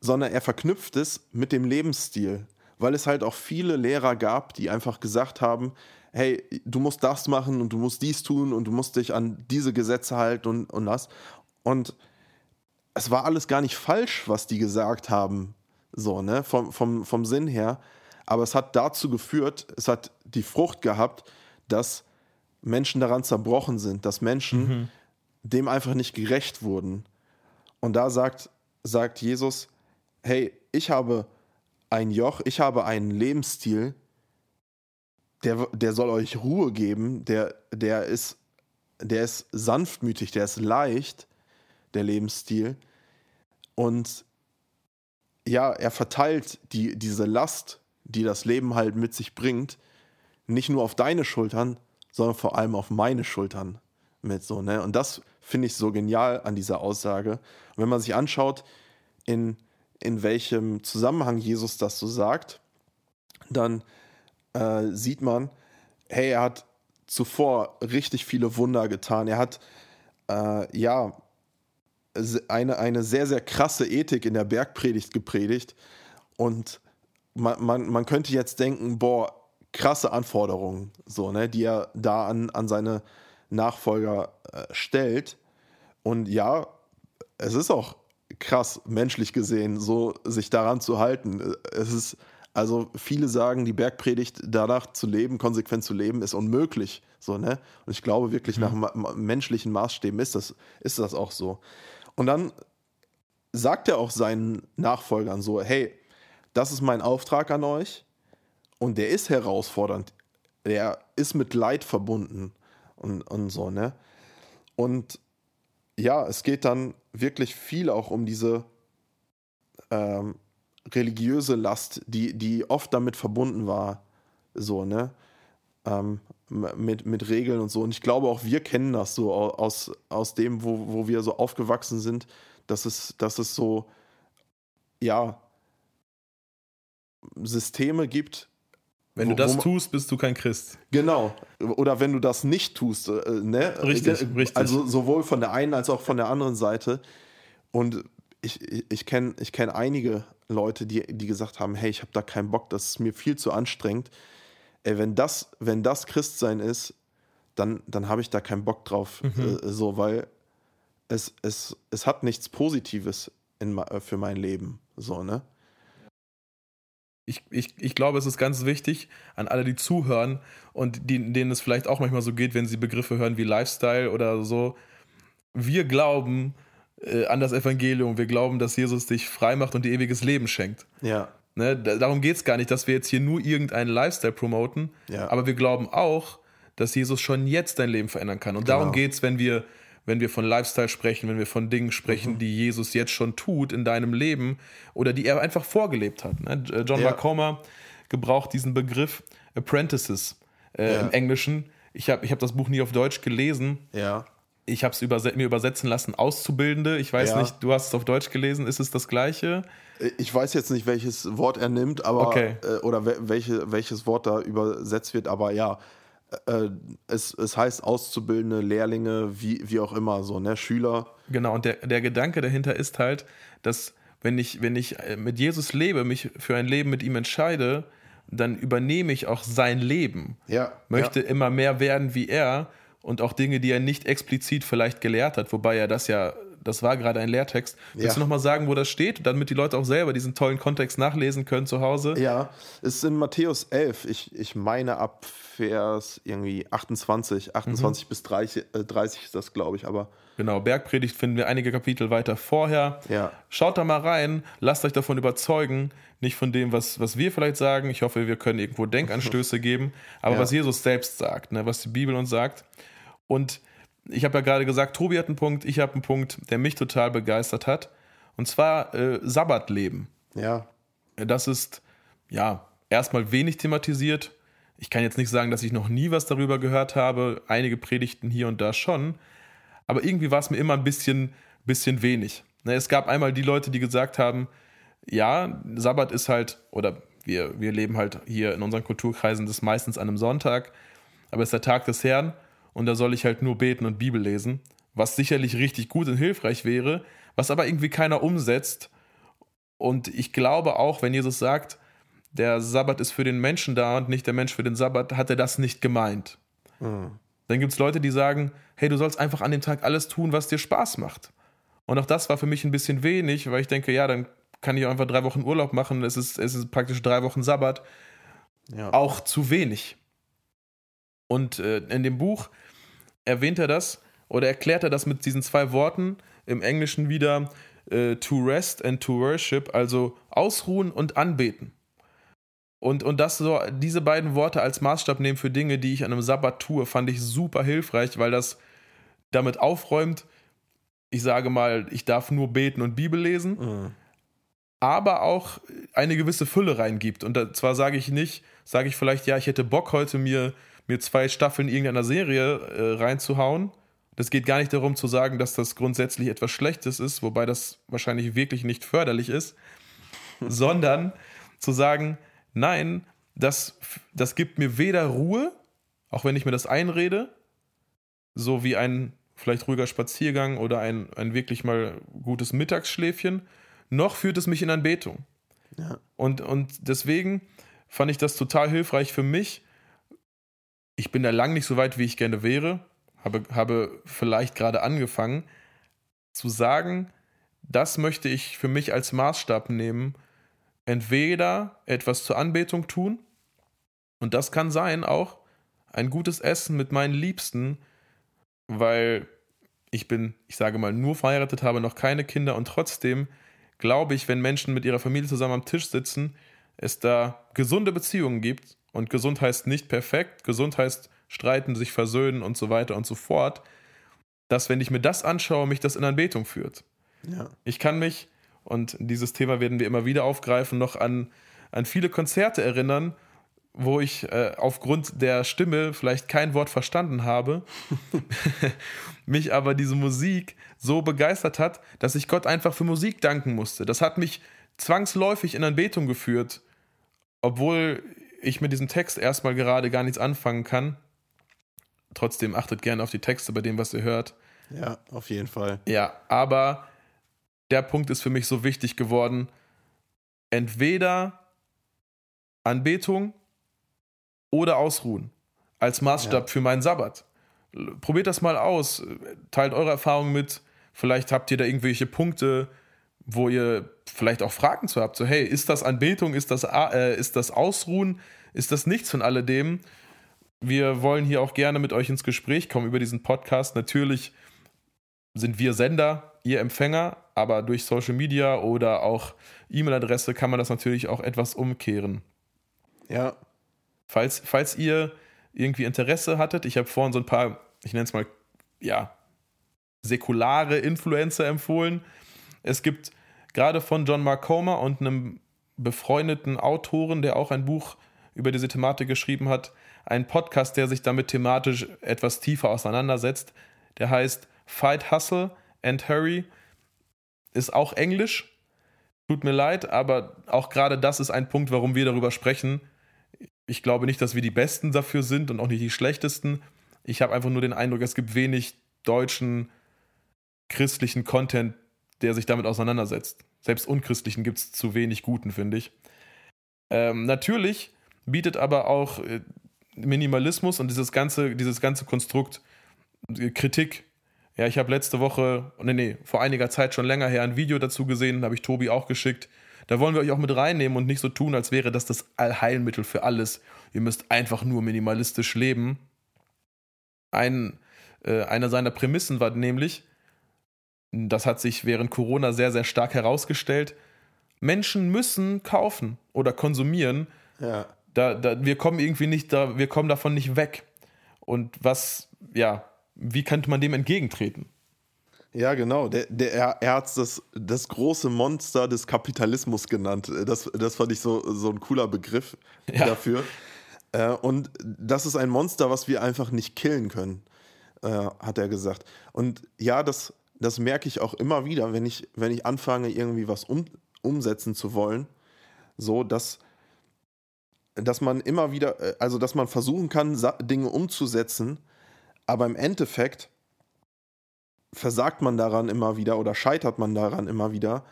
sondern er verknüpft es mit dem Lebensstil, weil es halt auch viele Lehrer gab, die einfach gesagt haben, hey, du musst das machen und du musst dies tun und du musst dich an diese Gesetze halten und, und das. Und es war alles gar nicht falsch, was die gesagt haben, so, ne, vom, vom, vom Sinn her. Aber es hat dazu geführt, es hat die Frucht gehabt, dass Menschen daran zerbrochen sind, dass Menschen mhm. dem einfach nicht gerecht wurden. Und da sagt, sagt Jesus, hey, ich habe ein Joch, ich habe einen Lebensstil, der, der soll euch Ruhe geben, der, der, ist, der ist sanftmütig, der ist leicht, der Lebensstil. Und ja, er verteilt die, diese Last, die das Leben halt mit sich bringt, nicht nur auf deine Schultern, sondern vor allem auf meine Schultern mit so, ne? Und das finde ich so genial an dieser Aussage. Und wenn man sich anschaut, in, in welchem Zusammenhang Jesus das so sagt, dann äh, sieht man, hey, er hat zuvor richtig viele Wunder getan. Er hat äh, ja eine, eine sehr, sehr krasse Ethik in der Bergpredigt gepredigt. Und man, man, man könnte jetzt denken, boah, krasse Anforderungen, so, ne, die er da an, an seine Nachfolger äh, stellt. Und ja, es ist auch krass, menschlich gesehen, so sich daran zu halten. Es ist, also viele sagen, die Bergpredigt danach zu leben, konsequent zu leben, ist unmöglich. So, ne? Und ich glaube wirklich, mhm. nach menschlichen Maßstäben ist das, ist das auch so. Und dann sagt er auch seinen Nachfolgern so, hey, das ist mein Auftrag an euch und der ist herausfordernd. Der ist mit Leid verbunden und, und so, ne? Und ja, es geht dann wirklich viel auch um diese ähm, religiöse Last, die, die oft damit verbunden war, so, ne? Ähm, mit, mit Regeln und so. Und ich glaube, auch wir kennen das so aus, aus dem, wo, wo wir so aufgewachsen sind, dass es, dass es so, ja, Systeme gibt. Wenn du das tust, bist du kein Christ. Genau. Oder wenn du das nicht tust, äh, ne? Richtig, äh, richtig. Also sowohl von der einen als auch von der anderen Seite. Und ich, ich, ich kenne ich kenn einige Leute, die, die gesagt haben, hey, ich habe da keinen Bock, das ist mir viel zu anstrengend ey, wenn das, wenn das Christsein ist, dann, dann habe ich da keinen Bock drauf. Mhm. Äh, so, weil es, es, es hat nichts Positives in, äh, für mein Leben. So, ne? Ich, ich, ich glaube, es ist ganz wichtig an alle, die zuhören und die, denen es vielleicht auch manchmal so geht, wenn sie Begriffe hören wie Lifestyle oder so. Wir glauben äh, an das Evangelium. Wir glauben, dass Jesus dich frei macht und dir ewiges Leben schenkt. Ja. Ne? Darum geht es gar nicht, dass wir jetzt hier nur irgendeinen Lifestyle promoten. Ja. Aber wir glauben auch, dass Jesus schon jetzt dein Leben verändern kann. Und darum Genau. geht es, wenn wir, wenn wir von Lifestyle sprechen, wenn wir von Dingen Mhm. sprechen, die Jesus jetzt schon tut in deinem Leben oder die er einfach vorgelebt hat. Ne? John Ja. Marcomer gebraucht diesen Begriff Apprentices äh, Ja. im Englischen. Ich habe ich hab das Buch nie auf Deutsch gelesen. Ja. Ich habe es überse mir übersetzen lassen, Auszubildende. Ich weiß Ja. nicht, du hast es auf Deutsch gelesen. Ist es das Gleiche? Ich weiß jetzt nicht, welches Wort er nimmt, aber Okay. äh, oder we welche, welches Wort da übersetzt wird, aber ja, äh, es, es heißt Auszubildende, Lehrlinge, wie, wie auch immer, so, ne, Schüler. Genau, und der, der Gedanke dahinter ist halt, dass wenn ich, wenn ich äh, mit Jesus lebe, mich für ein Leben mit ihm entscheide, dann übernehme ich auch sein Leben. Ja. Möchte immer mehr werden wie er und auch Dinge, die er nicht explizit vielleicht gelehrt hat, wobei er das ja, das war gerade ein Lehrtext. Willst Ja. du nochmal sagen, wo das steht, damit die Leute auch selber diesen tollen Kontext nachlesen können zu Hause? Ja, es ist in Matthäus 11. Ich, ich meine ab Vers irgendwie 28, 28 bis 30, äh, 30 ist das, glaube ich, aber Genau, Bergpredigt finden wir einige Kapitel weiter vorher. Ja. Schaut da mal rein, lasst euch davon überzeugen, nicht von dem, was, was wir vielleicht sagen. Ich hoffe, wir können irgendwo <laughs> Denkanstöße geben, aber Ja. was Jesus selbst sagt, ne, was die Bibel uns sagt. Und ich habe ja gerade gesagt, Tobi hat einen Punkt, ich habe einen Punkt, der mich total begeistert hat. Und zwar äh, Sabbatleben. ja, Das ist ja erstmal wenig thematisiert. Ich kann jetzt nicht sagen, dass ich noch nie was darüber gehört habe. Einige Predigten hier und da schon. Aber irgendwie war es mir immer ein bisschen, bisschen wenig. Ne, Es gab einmal die Leute, die gesagt haben, ja, Sabbat ist halt, oder wir, wir leben halt hier in unseren Kulturkreisen, das ist meistens an einem Sonntag, aber es ist der Tag des Herrn und da soll ich halt nur beten und Bibel lesen, was sicherlich richtig gut und hilfreich wäre, was aber irgendwie keiner umsetzt. Und ich glaube auch, wenn Jesus sagt, der Sabbat ist für den Menschen da und nicht der Mensch für den Sabbat, hat er das nicht gemeint. Dann gibt es Leute, die sagen, hey, du sollst einfach an dem Tag alles tun, was dir Spaß macht. Und auch das war für mich ein bisschen wenig, weil ich denke, ja, dann kann ich auch einfach drei Wochen Urlaub machen. Es ist, es ist praktisch drei Wochen Sabbat. ja. Auch zu wenig. Und äh, in dem Buch erwähnt er das oder erklärt er das mit diesen zwei Worten im Englischen wieder äh, to rest and to worship, also ausruhen und anbeten. Und, und das so, diese beiden Worte als Maßstab nehmen für Dinge, die ich an einem Sabbat tue, fand ich super hilfreich, weil das damit aufräumt, ich sage mal, ich darf nur beten und Bibel lesen, Mhm. aber auch eine gewisse Fülle reingibt. Und zwar sage ich nicht, sage ich vielleicht, ja, ich hätte Bock heute mir, mir zwei Staffeln irgendeiner Serie äh, reinzuhauen. Das geht gar nicht darum zu sagen, dass das grundsätzlich etwas Schlechtes ist, wobei das wahrscheinlich wirklich nicht förderlich ist, <laughs> sondern zu sagen, nein, das, das gibt mir weder Ruhe, auch wenn ich mir das einrede, so wie ein vielleicht ruhiger Spaziergang oder ein, ein wirklich mal gutes Mittagsschläfchen, noch führt es mich in Anbetung. Ja. Und, und deswegen fand ich das total hilfreich für mich. Ich bin da lang nicht so weit, wie ich gerne wäre, habe, habe vielleicht gerade angefangen, zu sagen, das möchte ich für mich als Maßstab nehmen. Entweder etwas zur Anbetung tun, und das kann sein auch ein gutes Essen mit meinen Liebsten, weil ich bin, ich sage mal, nur verheiratet, habe noch keine Kinder und trotzdem glaube ich, wenn Menschen mit ihrer Familie zusammen am Tisch sitzen, es da gesunde Beziehungen gibt. Und gesund heißt nicht perfekt, gesund heißt streiten, sich versöhnen und so weiter und so fort. Dass, wenn ich mir das anschaue, mich das in Anbetung führt. Ja. Ich kann mich, und dieses Thema werden wir immer wieder aufgreifen, noch an, an viele Konzerte erinnern, wo ich äh, aufgrund der Stimme vielleicht kein Wort verstanden habe, <laughs> <laughs> mich aber diese Musik so begeistert hat, dass ich Gott einfach für Musik danken musste. Das hat mich zwangsläufig in Anbetung geführt, obwohl ich mit diesem Text erstmal gerade gar nichts anfangen kann. Trotzdem achtet gerne auf die Texte bei dem, was ihr hört. ja, auf jeden Fall. Ja, aber der Punkt ist für mich so wichtig geworden. Entweder Anbetung oder Ausruhen als Maßstab Ja. für meinen Sabbat. Probiert das mal aus. Teilt eure Erfahrungen mit. Vielleicht habt ihr da irgendwelche Punkte, wo ihr vielleicht auch Fragen zu habt. So, hey, ist das Anbetung, ist das, äh, ist das Ausruhen, ist das nichts von alledem? Wir wollen hier auch gerne mit euch ins Gespräch kommen über diesen Podcast. Natürlich sind wir Sender, ihr Empfänger, aber durch Social Media oder auch E-Mail-Adresse kann man das natürlich auch etwas umkehren. Ja. Falls, falls ihr irgendwie Interesse hattet, ich habe vorhin so ein paar, ich nenne es mal, ja, säkulare Influencer empfohlen. Es gibt gerade von John Mark Comer und einem befreundeten Autoren, der auch ein Buch über diese Thematik geschrieben hat, einen Podcast, der sich damit thematisch etwas tiefer auseinandersetzt. Der heißt Fight Hustle and Hurry. Ist auch Englisch. Tut mir leid, aber auch gerade das ist ein Punkt, warum wir darüber sprechen. Ich glaube nicht, dass wir die Besten dafür sind und auch nicht die schlechtesten. Ich habe einfach nur den Eindruck, es gibt wenig deutschen christlichen Content, der sich damit auseinandersetzt. Selbst unchristlichen gibt es zu wenig guten, finde ich. Ähm, natürlich bietet aber auch äh, Minimalismus und dieses ganze, dieses ganze Konstrukt äh, Kritik. Ja, ich habe letzte Woche, nee, nee, vor einiger Zeit schon länger her ein Video dazu gesehen, habe ich Tobi auch geschickt. Da wollen wir euch auch mit reinnehmen und nicht so tun, als wäre das das Allheilmittel für alles. Ihr müsst einfach nur minimalistisch leben. Ein, äh, eine seiner Prämissen war nämlich, das hat sich während Corona sehr, sehr stark herausgestellt, Menschen müssen kaufen oder konsumieren. Ja. Da, da, wir kommen irgendwie nicht, da, wir kommen davon nicht weg. Und was, ja, wie könnte man dem entgegentreten? Ja, genau. Der, der, er, hat das, das große Monster des Kapitalismus genannt. Das, das fand ich so, so ein cooler Begriff ja. dafür. Äh, und das ist ein Monster, was wir einfach nicht killen können, äh, hat er gesagt. Und ja, das, das merke ich auch immer wieder, wenn ich, wenn ich anfange, irgendwie was um, umsetzen zu wollen. So, dass dass man immer wieder, äh, also dass man versuchen kann, Dinge umzusetzen, aber im Endeffekt versagt man daran immer wieder oder scheitert man daran immer wieder,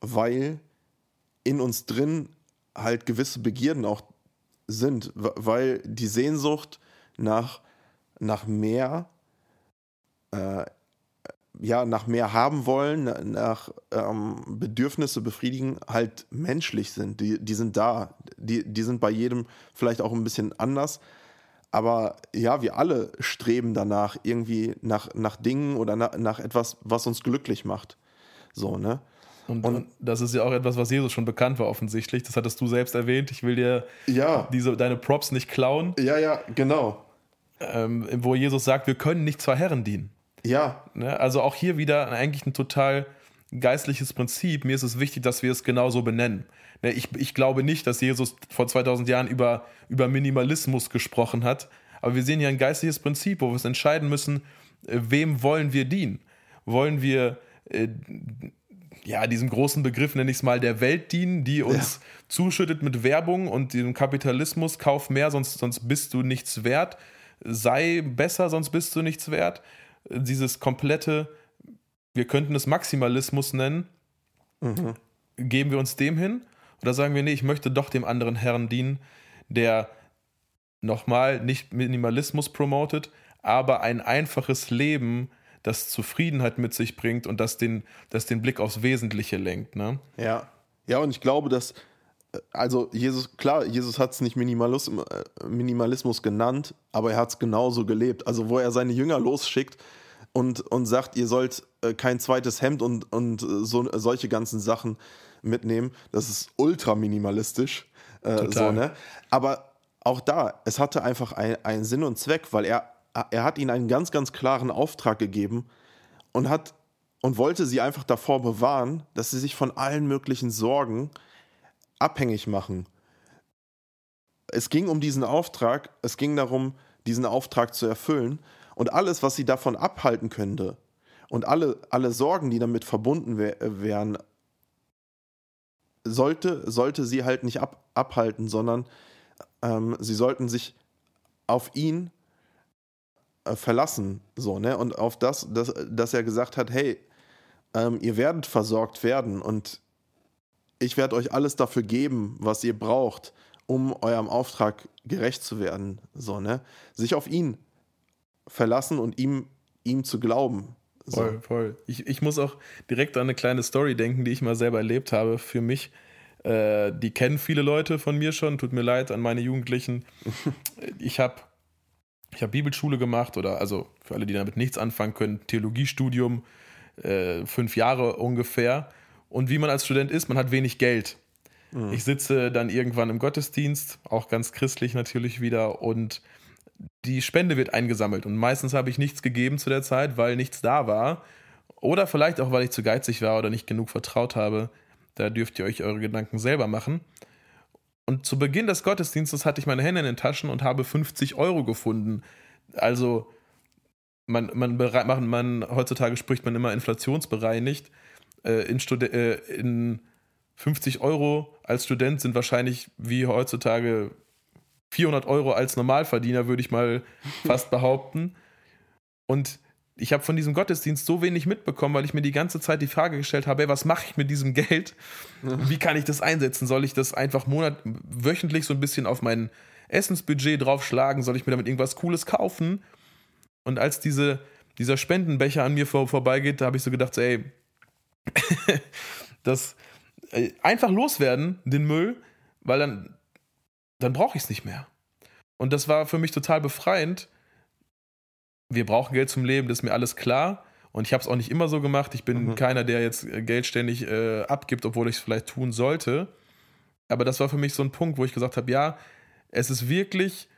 weil in uns drin halt gewisse Begierden auch sind, weil die Sehnsucht nach, nach mehr äh, ja, nach mehr haben wollen, nach ähm, Bedürfnisse befriedigen, halt menschlich sind. Die, die sind da. Die, die sind bei jedem vielleicht auch ein bisschen anders. Aber ja, wir alle streben danach irgendwie nach, nach Dingen oder nach, nach etwas, was uns glücklich macht. So, ne? Und, und, das ist ja auch etwas, was Jesus schon bekannt war, offensichtlich. Das hattest du selbst erwähnt. Ich will dir ja. diese, deine Props nicht klauen. Ja, ja, genau. Ähm, wo Jesus sagt, wir können nicht zwei Herren dienen. Ja. Ne? Also auch hier wieder eigentlich ein total geistliches Prinzip. Mir ist es wichtig, dass wir es genauso benennen. Ne? Ich, ich glaube nicht, dass Jesus vor 2000 Jahren über, über Minimalismus gesprochen hat, aber wir sehen hier ein geistliches Prinzip, wo wir uns entscheiden müssen, äh, wem wollen wir dienen? Wollen wir äh, ja, diesem großen Begriff nenne ich es mal der Welt dienen, die uns ja. zuschüttet mit Werbung und diesem Kapitalismus, kauf mehr, sonst, sonst bist du nichts wert, sei besser, sonst bist du nichts wert dieses komplette, wir könnten es Maximalismus nennen, mhm. geben wir uns dem hin? Oder sagen wir, nee, ich möchte doch dem anderen Herrn dienen, der nochmal nicht Minimalismus promotet, aber ein einfaches Leben, das Zufriedenheit mit sich bringt und das den, das den Blick aufs Wesentliche lenkt. Ne? Ja. Ja, und ich glaube, dass, also Jesus, klar, Jesus hat es nicht Minimalismus, äh, Minimalismus genannt, aber er hat es genauso gelebt. Also wo er seine Jünger losschickt, und, und sagt, ihr sollt äh, kein zweites Hemd und, und äh, so, solche ganzen Sachen mitnehmen. Das ist ultra minimalistisch. Äh, so, ne? Aber auch da, es hatte einfach einen Sinn und Zweck, weil er, er hat ihnen einen ganz, ganz klaren Auftrag gegeben und hat und wollte sie einfach davor bewahren, dass sie sich von allen möglichen Sorgen abhängig machen. Es ging um diesen Auftrag, es ging darum, diesen Auftrag zu erfüllen. Und alles, was sie davon abhalten könnte und alle, alle Sorgen, die damit verbunden wär, äh, wären, sollte, sollte sie halt nicht ab, abhalten, sondern ähm, sie sollten sich auf ihn äh, verlassen. So, ne? Und auf das, dass, dass er gesagt hat, hey, ähm, ihr werdet versorgt werden und ich werde euch alles dafür geben, was ihr braucht, um eurem Auftrag gerecht zu werden. So, ne? Sich auf ihn verlassen und ihm, ihm zu glauben. So. Voll, voll. Ich, ich muss auch direkt an eine kleine Story denken, die ich mal selber erlebt habe für mich. Äh, die kennen viele Leute von mir schon, tut mir leid an meine Jugendlichen. <laughs> ich habe ich hab Bibelschule gemacht oder also für alle, die damit nichts anfangen können, Theologiestudium, äh, fünf Jahre ungefähr. Und wie man als Student ist, man hat wenig Geld. Mhm. Ich sitze dann irgendwann im Gottesdienst, auch ganz christlich natürlich wieder, und die Spende wird eingesammelt. Und meistens habe ich nichts gegeben zu der Zeit, weil nichts da war. Oder vielleicht auch, weil ich zu geizig war oder nicht genug vertraut habe. Da dürft ihr euch eure Gedanken selber machen. Und zu Beginn des Gottesdienstes hatte ich meine Hände in den Taschen und habe 50 Euro gefunden. Also, man, man, man, man heutzutage spricht man immer inflationsbereinigt. Äh, in, äh, in 50 Euro als Student sind wahrscheinlich wie heutzutage 400 Euro als Normalverdiener, würde ich mal <laughs> fast behaupten. Und ich habe von diesem Gottesdienst so wenig mitbekommen, weil ich mir die ganze Zeit die Frage gestellt habe, hey, was mache ich mit diesem Geld? Wie kann ich das einsetzen? Soll ich das einfach monat wöchentlich so ein bisschen auf mein Essensbudget draufschlagen? Soll ich mir damit irgendwas Cooles kaufen? Und als diese, dieser Spendenbecher an mir vor, vorbeigeht, da habe ich so gedacht, so, ey, <laughs> das äh, einfach loswerden, den Müll, weil dann dann brauche ich es nicht mehr. Und das war für mich total befreiend. Wir brauchen Geld zum Leben, das ist mir alles klar. Und ich habe es auch nicht immer so gemacht. Ich bin mhm. keiner, der jetzt äh, Geld ständig äh, abgibt, obwohl ich es vielleicht tun sollte. Aber das war für mich so ein Punkt, wo ich gesagt habe, ja, es ist wirklich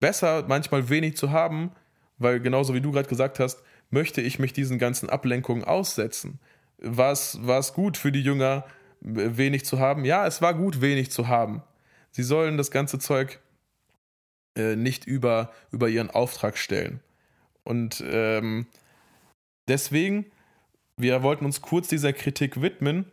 besser, manchmal wenig zu haben, weil genauso wie du gerade gesagt hast, möchte ich mich diesen ganzen Ablenkungen aussetzen. War es gut für die Jünger, wenig zu haben? Ja, es war gut, wenig zu haben. Sie sollen das ganze Zeug äh, nicht über, über ihren Auftrag stellen. Und ähm, deswegen, wir wollten uns kurz dieser Kritik widmen,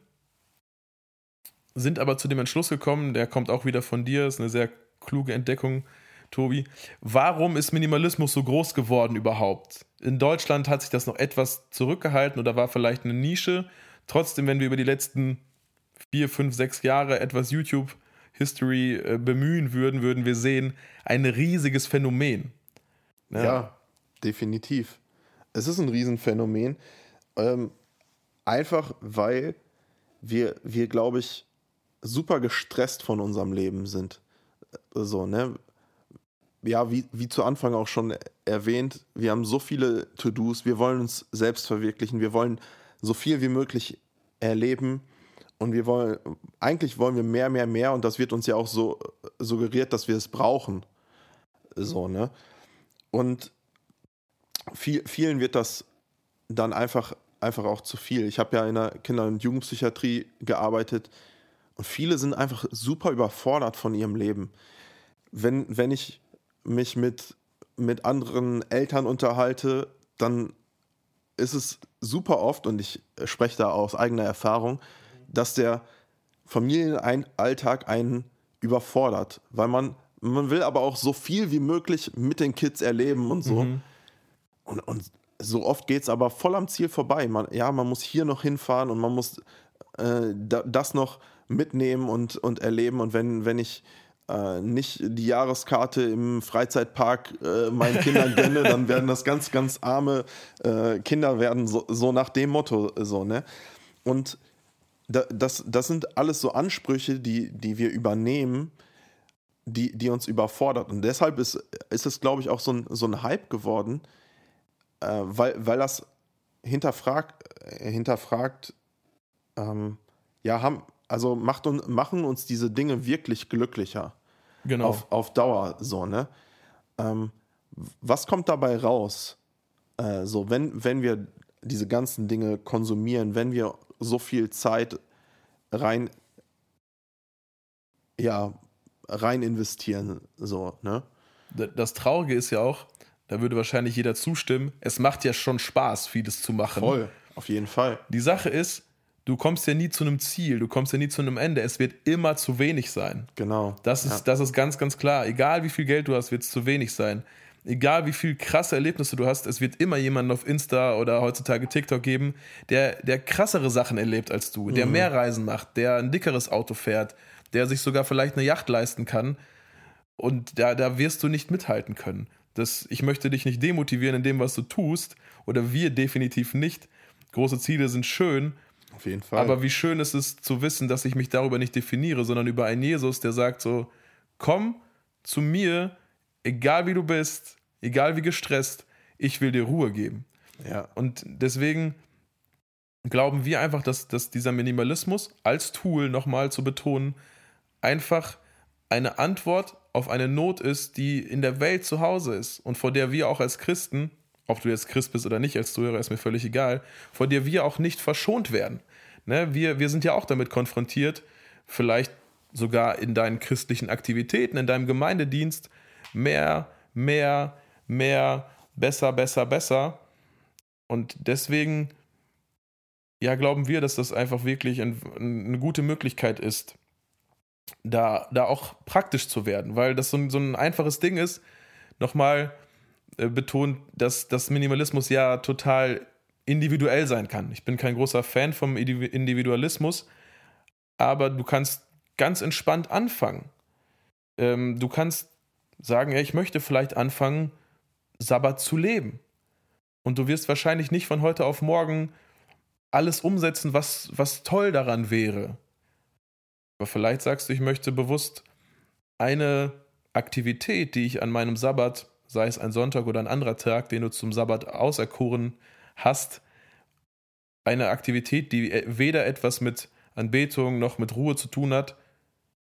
sind aber zu dem Entschluss gekommen, der kommt auch wieder von dir, ist eine sehr kluge Entdeckung, Tobi. Warum ist Minimalismus so groß geworden überhaupt? In Deutschland hat sich das noch etwas zurückgehalten oder war vielleicht eine Nische. Trotzdem, wenn wir über die letzten vier, fünf, sechs Jahre etwas YouTube History äh, bemühen würden, würden wir sehen, ein riesiges Phänomen. Ja, ja definitiv. Es ist ein Riesenphänomen. Ähm, einfach weil wir, wir glaube ich, super gestresst von unserem Leben sind. So, ne? Ja, wie, wie zu Anfang auch schon erwähnt, wir haben so viele To-Dos, wir wollen uns selbst verwirklichen, wir wollen so viel wie möglich erleben und wir wollen, eigentlich wollen wir mehr, mehr, mehr und das wird uns ja auch so suggeriert, dass wir es brauchen. So, ne? Und viel, vielen wird das dann einfach, einfach auch zu viel. Ich habe ja in der Kinder- und Jugendpsychiatrie gearbeitet und viele sind einfach super überfordert von ihrem Leben. Wenn, wenn ich mich mit, mit anderen Eltern unterhalte, dann ist es super oft, und ich spreche da aus eigener Erfahrung, dass der Familienalltag einen überfordert, weil man, man will aber auch so viel wie möglich mit den Kids erleben und so. Mhm. Und, und so oft geht es aber voll am Ziel vorbei. Man, ja, man muss hier noch hinfahren und man muss äh, da, das noch mitnehmen und, und erleben. Und wenn, wenn ich äh, nicht die Jahreskarte im Freizeitpark äh, meinen Kindern gönne, dann werden das ganz, ganz arme äh, Kinder werden, so, so nach dem Motto. So, ne? Und das, das sind alles so Ansprüche, die, die wir übernehmen, die, die uns überfordert. Und deshalb ist, ist es, glaube ich, auch so ein, so ein Hype geworden, äh, weil, weil das hinterfragt, äh, hinterfragt ähm, ja, haben, also macht un, machen uns diese Dinge wirklich glücklicher. Genau. Auf, auf Dauer so, ne? Ähm, was kommt dabei raus? Äh, so, wenn, wenn wir diese ganzen Dinge konsumieren, wenn wir so viel Zeit rein, ja, rein investieren, so, ne? Das Traurige ist ja auch, da würde wahrscheinlich jeder zustimmen, es macht ja schon Spaß, vieles zu machen. Voll, auf jeden Fall. Die Sache ist, du kommst ja nie zu einem Ziel, du kommst ja nie zu einem Ende. Es wird immer zu wenig sein. Genau. Das ist, ja. das ist ganz, ganz klar. Egal wie viel Geld du hast, wird es zu wenig sein egal wie viel krasse Erlebnisse du hast, es wird immer jemanden auf Insta oder heutzutage TikTok geben, der, der krassere Sachen erlebt als du, der mhm. mehr Reisen macht, der ein dickeres Auto fährt, der sich sogar vielleicht eine Yacht leisten kann. Und da, da wirst du nicht mithalten können. Das, ich möchte dich nicht demotivieren in dem, was du tust, oder wir definitiv nicht. Große Ziele sind schön, Auf jeden Fall. aber wie schön ist es zu wissen, dass ich mich darüber nicht definiere, sondern über einen Jesus, der sagt so, komm zu mir, egal wie du bist, egal wie gestresst, ich will dir Ruhe geben. ja. Und deswegen glauben wir einfach, dass, dass dieser Minimalismus als Tool nochmal zu betonen, einfach eine Antwort auf eine Not ist, die in der Welt zu Hause ist und vor der wir auch als Christen, ob du jetzt Christ bist oder nicht als Zuhörer, ist mir völlig egal, vor der wir auch nicht verschont werden. Ne? Wir, wir sind ja auch damit konfrontiert, vielleicht sogar in deinen christlichen Aktivitäten, in deinem Gemeindedienst, mehr, mehr, mehr, besser, besser, besser. Und deswegen, ja, glauben wir, dass das einfach wirklich ein, eine gute Möglichkeit ist, da, da auch praktisch zu werden, weil das so ein, so ein einfaches Ding ist. Nochmal äh, betont, dass das Minimalismus ja total individuell sein kann. Ich bin kein großer Fan vom Indi- Individualismus, aber du kannst ganz entspannt anfangen. Ähm, du kannst sagen, ja, ich möchte vielleicht anfangen, Sabbat zu leben. Und du wirst wahrscheinlich nicht von heute auf morgen alles umsetzen, was, was toll daran wäre. Aber vielleicht sagst du, ich möchte bewusst eine Aktivität, die ich an meinem Sabbat, sei es ein Sonntag oder ein anderer Tag, den du zum Sabbat auserkoren hast, eine Aktivität, die weder etwas mit Anbetung noch mit Ruhe zu tun hat,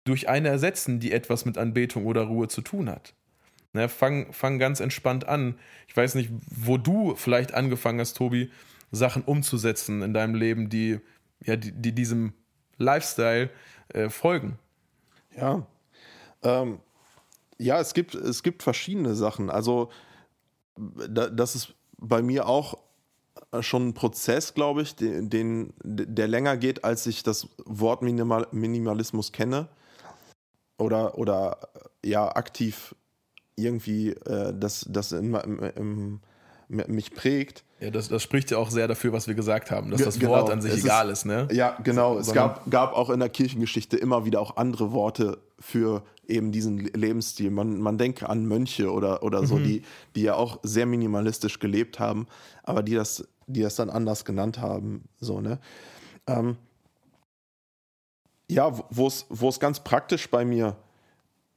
durch eine ersetzen, die etwas mit Anbetung oder Ruhe zu tun hat. Ne, fang, fang ganz entspannt an. Ich weiß nicht, wo du vielleicht angefangen hast, Tobi, Sachen umzusetzen in deinem Leben, die, ja, die, die diesem Lifestyle äh, folgen. Ja. Ähm, ja, es gibt, es gibt verschiedene Sachen. Also, da, das ist bei mir auch schon ein Prozess, glaube ich, den, den, der länger geht, als ich das Wort Minimal, Minimalismus kenne. Oder, oder ja, aktiv irgendwie äh, das, das in, im, im, mich prägt. Ja, das, das spricht ja auch sehr dafür, was wir gesagt haben, dass Ge- das genau. Wort an sich Es egal ist, ne? Ja, genau. Es Sondern- gab, gab auch in der Kirchengeschichte immer wieder auch andere Worte für eben diesen Lebensstil. Man, man denke an Mönche oder, oder so, die, die ja auch sehr minimalistisch gelebt haben, aber die das, die das dann anders genannt haben. So, ne? Ähm, ja, wo es ganz praktisch bei mir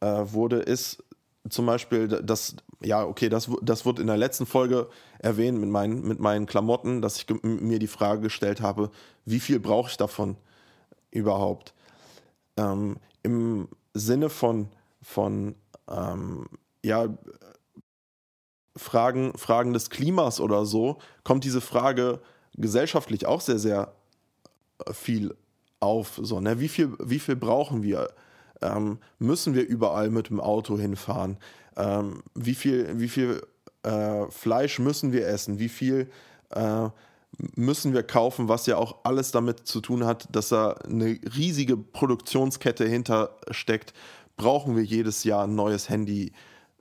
äh, wurde, ist zum Beispiel das, ja, okay, das, das wurde in der letzten Folge erwähnt mit meinen, mit meinen Klamotten, dass ich mir die Frage gestellt habe, wie viel brauche ich davon überhaupt? Ähm, Im Sinne von, von ähm, ja, Fragen, Fragen des Klimas oder so, kommt diese Frage gesellschaftlich auch sehr, sehr äh, viel auf. So, ne? wie, viel, wie viel brauchen wir? Ähm, müssen wir überall mit dem Auto hinfahren? Ähm, wie viel, wie viel äh, Fleisch müssen wir essen? Wie viel äh, müssen wir kaufen, was ja auch alles damit zu tun hat, dass da eine riesige Produktionskette hintersteckt? Brauchen wir jedes Jahr ein neues Handy?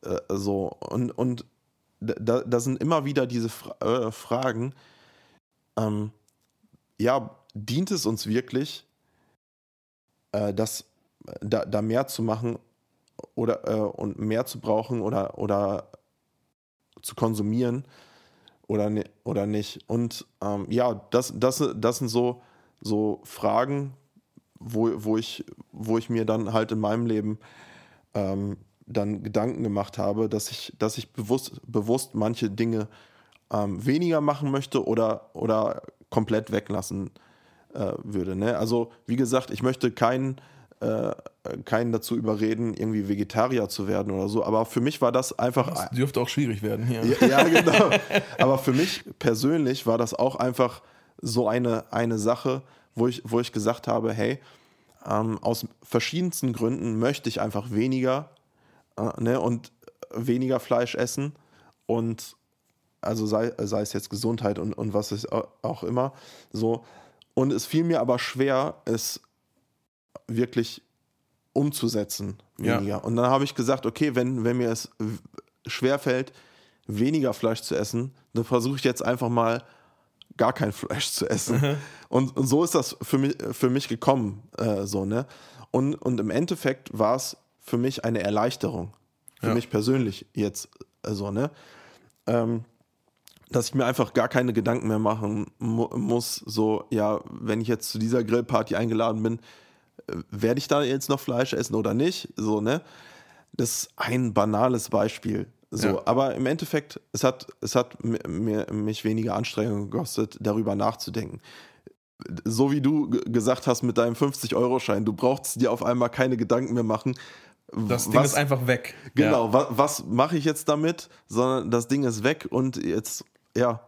Äh, so und, und da, da sind immer wieder diese Fra äh, Fragen. Ähm, ja, dient es uns wirklich, äh, das, da, da mehr zu machen oder äh, und mehr zu brauchen oder, oder zu konsumieren oder, ni- oder nicht? Und ähm, ja, das, das, das sind so, so Fragen, wo, wo, ich, wo ich mir dann halt in meinem Leben ähm, dann Gedanken gemacht habe, dass ich, dass ich bewusst, bewusst manche Dinge ähm, weniger machen möchte oder, oder komplett weglassen äh, würde. Ne? Also, wie gesagt, ich möchte keinen, äh, keinen dazu überreden, irgendwie Vegetarier zu werden oder so, aber für mich war das einfach. Das dürfte auch schwierig werden hier. Ja, ja, genau. Aber für mich persönlich war das auch einfach so eine, eine Sache, wo ich, wo ich gesagt habe, hey, ähm, aus verschiedensten Gründen möchte ich einfach weniger äh, ne, und weniger Fleisch essen und also sei, sei es jetzt Gesundheit und, und was ist au- auch immer so. Und es fiel mir aber schwer, es wirklich umzusetzen, Ja. weniger. Und dann habe ich gesagt, okay, wenn, wenn mir es w- schwerfällt, weniger Fleisch zu essen, dann versuche ich jetzt einfach mal gar kein <laughs> Fleisch zu essen. Und, und so ist das für mich, für mich gekommen. Äh, so, ne? und, und im Endeffekt war es für mich eine Erleichterung. Für Ja. mich persönlich jetzt also, ne? Ähm, dass ich mir einfach gar keine Gedanken mehr machen mu muss, so, ja, wenn ich jetzt zu dieser Grillparty eingeladen bin, äh, werde ich da jetzt noch Fleisch essen oder nicht? So, ne? Das ist ein banales Beispiel. So, Ja. aber im Endeffekt, es hat, es hat mir, mich weniger Anstrengung gekostet, darüber nachzudenken. So wie du gesagt hast mit deinem 50-Euro-Schein, du brauchst dir auf einmal keine Gedanken mehr machen. Das Ding was- ist einfach weg. Genau, wa was mache ich jetzt damit? Sondern das Ding ist weg und jetzt, ja,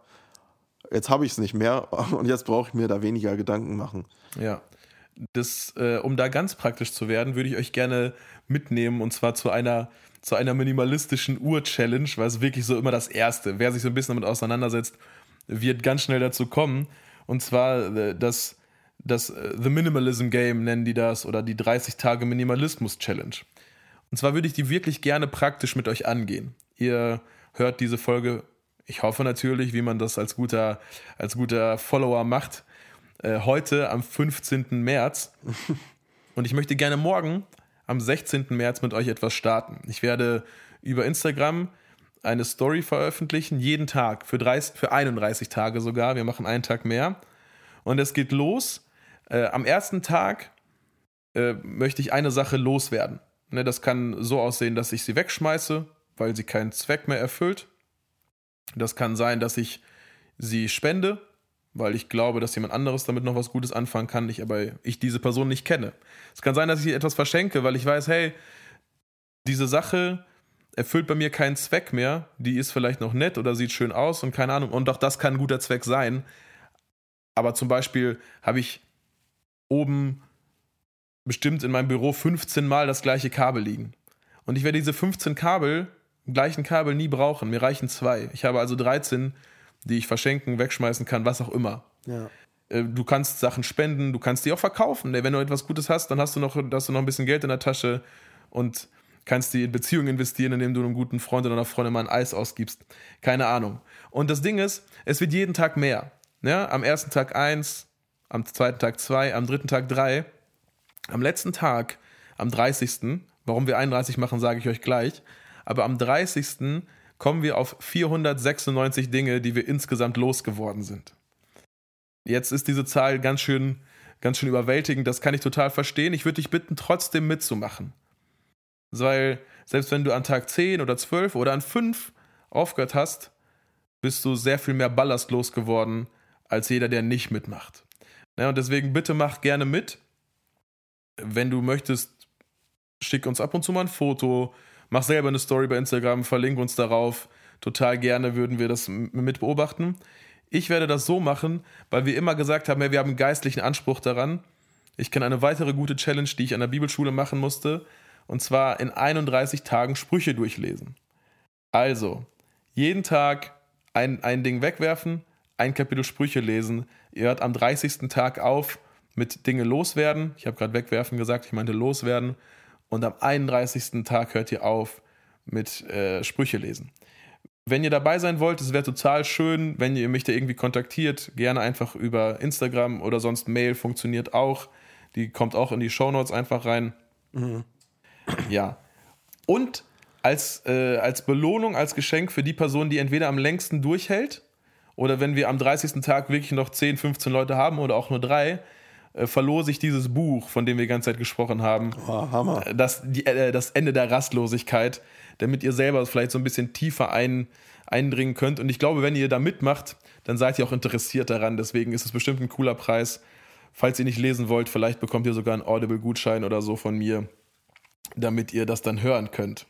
jetzt habe ich es nicht mehr <laughs> und jetzt brauche ich mir da weniger Gedanken machen. Ja. Das, äh, um da ganz praktisch zu werden, würde ich euch gerne mitnehmen und zwar zu einer, zu einer minimalistischen Uhr-Challenge, weil es wirklich so immer das Erste. Wer sich so ein bisschen damit auseinandersetzt, wird ganz schnell dazu kommen. Und zwar äh, das, das äh, The Minimalism Game nennen die das oder die 30 Tage Minimalismus Challenge. Und zwar würde ich die wirklich gerne praktisch mit euch angehen. Ihr hört diese Folge, ich hoffe natürlich, wie man das als guter, als guter Follower macht, äh, heute am 15. März. <laughs> Und ich möchte gerne morgen am 16. März mit euch etwas starten. Ich werde über Instagram eine Story veröffentlichen, jeden Tag, für, 30, für 31 Tage sogar. Wir machen einen Tag mehr. Und es geht los. Äh, am ersten Tag äh, möchte ich eine Sache loswerden. Ne, das kann so aussehen, dass ich sie wegschmeiße, weil sie keinen Zweck mehr erfüllt. Das kann sein, dass ich sie spende, weil ich glaube, dass jemand anderes damit noch was Gutes anfangen kann, ich aber ich diese Person nicht kenne. Es kann sein, dass ich etwas verschenke, weil ich weiß, hey, diese Sache erfüllt bei mir keinen Zweck mehr, die ist vielleicht noch nett oder sieht schön aus und keine Ahnung, und auch das kann ein guter Zweck sein. Aber zum Beispiel habe ich oben bestimmt in meinem Büro 15 Mal das gleiche Kabel liegen. Und ich werde diese 15 Kabel, gleichen Kabel nie brauchen. Mir reichen zwei. Ich habe also 13, die ich verschenken, wegschmeißen kann, was auch immer. Ja. Äh, Du kannst Sachen spenden, du kannst die auch verkaufen. Wenn du etwas Gutes hast, dann hast du noch, hast du noch ein bisschen Geld in der Tasche und kannst die in Beziehungen investieren, indem du einem guten Freund oder einer Freundin mal ein Eis ausgibst. Keine Ahnung. Und das Ding ist, es wird jeden Tag mehr. Ja? Am ersten Tag eins, am zweiten Tag zwei, am dritten Tag drei. Am letzten Tag, am 30., warum wir 31 machen, sage ich euch gleich, aber am 30. kommen wir auf 496 Dinge, die wir insgesamt losgeworden sind. Jetzt ist diese Zahl ganz schön, ganz schön überwältigend, das kann ich total verstehen. Ich würde dich bitten, trotzdem mitzumachen. Weil selbst wenn du an Tag 10 oder 12 oder an 5 aufgehört hast, bist du sehr viel mehr Ballast losgeworden als jeder, der nicht mitmacht. Ja, und deswegen bitte mach gerne mit. Wenn du möchtest, schick uns ab und zu mal ein Foto, mach selber eine Story bei Instagram, verlink uns darauf. Total gerne würden wir das mit beobachten. Ich werde das so machen, weil wir immer gesagt haben, hey, wir haben einen geistlichen Anspruch daran. Ich kenne eine weitere gute Challenge, die ich an der Bibelschule machen musste, und zwar in 31 Tagen Sprüche durchlesen. Also, jeden Tag ein, ein Ding wegwerfen, ein Kapitel Sprüche lesen. Ihr hört am 30. Tag auf mit Dinge loswerden. Ich habe gerade wegwerfen gesagt, ich meinte loswerden. Und am 31. Tag hört ihr auf mit äh, Sprüche lesen. Wenn ihr dabei sein wollt, es wäre total schön, wenn ihr mich da irgendwie kontaktiert. Gerne einfach über Instagram oder sonst Mail funktioniert auch. Die kommt auch in die Shownotes einfach rein. Ja. Und als, äh, als Belohnung, als Geschenk für die Person, die entweder am längsten durchhält oder wenn wir am 30. Tag wirklich noch 10, 15 Leute haben oder auch nur drei, verlose ich dieses Buch, von dem wir die ganze Zeit gesprochen haben. Oh, Hammer. Das, die, äh, das Ende der Rastlosigkeit, damit ihr selber vielleicht so ein bisschen tiefer ein, eindringen könnt. Und ich glaube, wenn ihr da mitmacht, dann seid ihr auch interessiert daran. Deswegen ist es bestimmt ein cooler Preis. Falls ihr nicht lesen wollt, vielleicht bekommt ihr sogar einen Audible-Gutschein oder so von mir, damit ihr das dann hören könnt.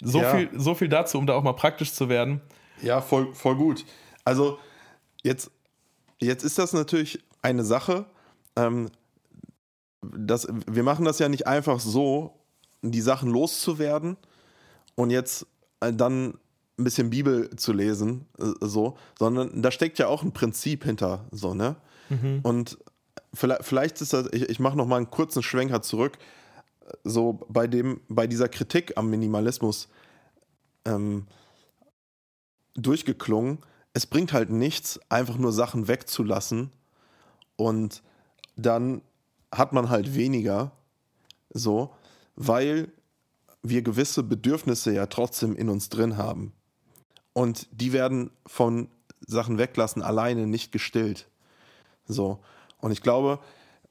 So, Ja. viel, so viel dazu, um da auch mal praktisch zu werden. Ja, voll, voll gut. Also jetzt, jetzt ist das natürlich eine Sache. Ähm, das, wir machen das ja nicht einfach so, die Sachen loszuwerden und jetzt äh, dann ein bisschen Bibel zu lesen, äh, so, sondern da steckt ja auch ein Prinzip hinter, so, ne? Und vielleicht, vielleicht ist das, ich, ich mache noch mal einen kurzen Schwenker zurück, so bei dem, bei dieser Kritik am Minimalismus ähm, durchgeklungen. Es bringt halt nichts, einfach nur Sachen wegzulassen und dann hat man halt weniger, so, weil wir gewisse Bedürfnisse ja trotzdem in uns drin haben. Und die werden von Sachen weglassen alleine nicht gestillt. So. Und ich glaube,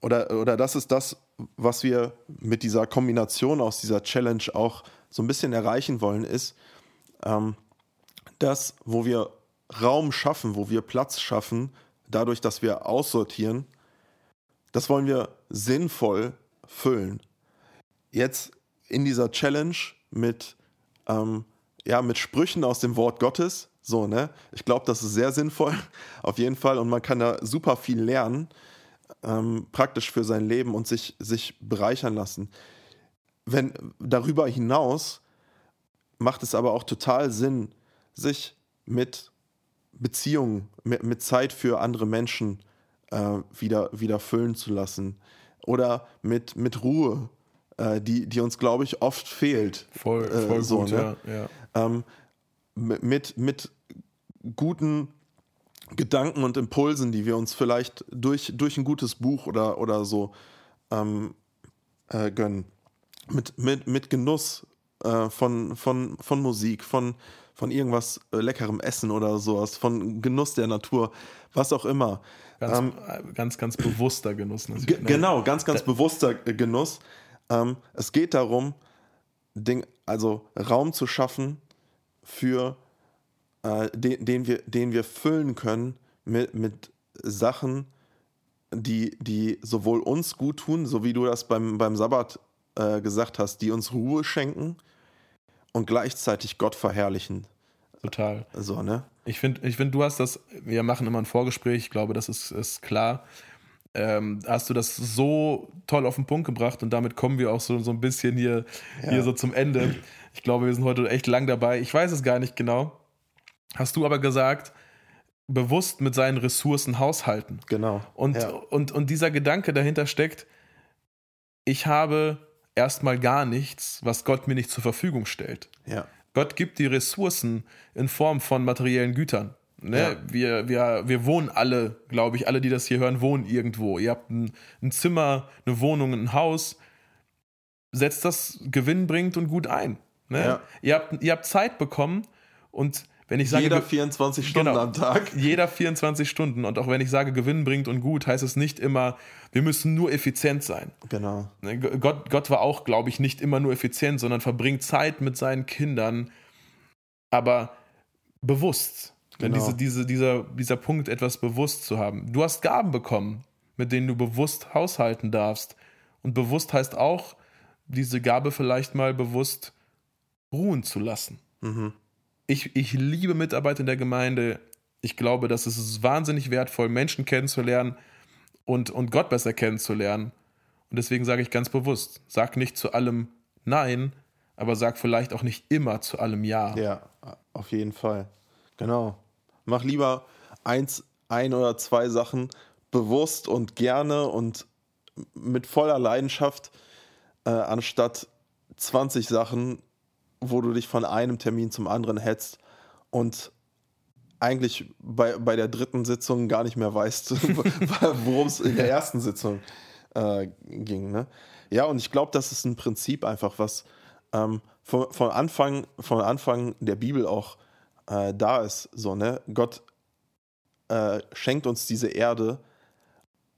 oder, oder das ist das, was wir mit dieser Kombination aus dieser Challenge auch so ein bisschen erreichen wollen, ist, ähm, das, wo wir Raum schaffen, wo wir Platz schaffen, dadurch, dass wir aussortieren, das wollen wir sinnvoll füllen. Jetzt in dieser Challenge mit, ähm, ja, mit Sprüchen aus dem Wort Gottes, so, ne? Ich glaube, das ist sehr sinnvoll, <laughs> auf jeden Fall. Und man kann da super viel lernen, ähm, praktisch für sein Leben und sich, sich bereichern lassen. Wenn darüber hinaus macht es aber auch total Sinn, sich mit Beziehungen, mit, mit Zeit für andere Menschen äh, wieder, wieder füllen zu lassen. Oder mit, mit Ruhe, äh, die, die uns, glaube ich, oft fehlt. Voll, äh, voll äh, so, gut, ne? ja. ja. Ähm, mit, mit guten Gedanken und Impulsen, die wir uns vielleicht durch, durch ein gutes Buch oder, oder so ähm, äh, gönnen. Mit, mit, mit Genuss äh, von, von, von Musik, von, von irgendwas leckerem Essen oder sowas, von Genuss der Natur, was auch immer. Ganz, Ähm, äh, ganz, ganz bewusster Genuss Ge natürlich. ne? genau, ganz, ganz bewusster äh, Genuss. Ähm, es geht darum, Ding, also Raum zu schaffen für äh, den, den, wir, den wir füllen können mit, mit Sachen, die, die sowohl uns gut tun, so wie du das beim, beim Sabbat äh, gesagt hast, die uns Ruhe schenken und gleichzeitig Gott verherrlichen. Total. So, ne? Ich finde, ich find, du hast das, wir machen immer ein Vorgespräch, ich glaube, das ist, ist klar. Ähm, hast du das so toll auf den Punkt gebracht und damit kommen wir auch so, so ein bisschen hier, hier so zum Ende. Ich glaube, wir sind heute echt lang dabei. Ich weiß es gar nicht genau. Hast du aber gesagt, bewusst mit seinen Ressourcen haushalten. Genau. Und, ja. und, und dieser Gedanke dahinter steckt, ich habe erstmal gar nichts, was Gott mir nicht zur Verfügung stellt. ja. Gott gibt die Ressourcen in Form von materiellen Gütern. Ne? Ja. Wir, wir, wir wohnen alle, glaube ich, alle, die das hier hören, wohnen irgendwo. Ihr habt ein, ein Zimmer, eine Wohnung, ein Haus. Setzt das gewinnbringend und gut ein. Ne? Ja. Ihr, habt, ihr habt Zeit bekommen und wenn ich sage, Jeder 24 Stunden Genau. am Tag. jeder 24 Stunden und auch wenn ich sage gewinnbringend und gut, heißt es nicht immer, wir müssen nur effizient sein. Genau. Ne, Gott, Gott war auch, glaube ich, nicht immer nur effizient, sondern verbringt Zeit mit seinen Kindern, aber bewusst. Ne, Genau. Diese, diese, dieser, dieser Punkt, etwas bewusst zu haben. Du hast Gaben bekommen, mit denen du bewusst haushalten darfst. Und bewusst heißt auch, diese Gabe vielleicht mal bewusst ruhen zu lassen. Mhm. Ich, ich liebe Mitarbeit in der Gemeinde. Ich glaube, das ist wahnsinnig wertvoll, Menschen kennenzulernen und, und Gott besser kennenzulernen. Und deswegen sage ich ganz bewusst, sag nicht zu allem Nein, aber sag vielleicht auch nicht immer zu allem Ja. Ja, auf jeden Fall. Genau. Mach lieber eins, ein oder zwei Sachen bewusst und gerne und mit voller Leidenschaft, äh, anstatt 20 Sachen, wo du dich von einem Termin zum anderen hetzt und eigentlich bei, bei der dritten Sitzung gar nicht mehr weißt, <laughs> worum es in der ersten Sitzung äh, ging. Ne? Ja, und ich glaube, das ist ein Prinzip einfach, was ähm, von, von, Anfang, von Anfang der Bibel auch äh, da ist. So, ne? Gott äh, schenkt uns diese Erde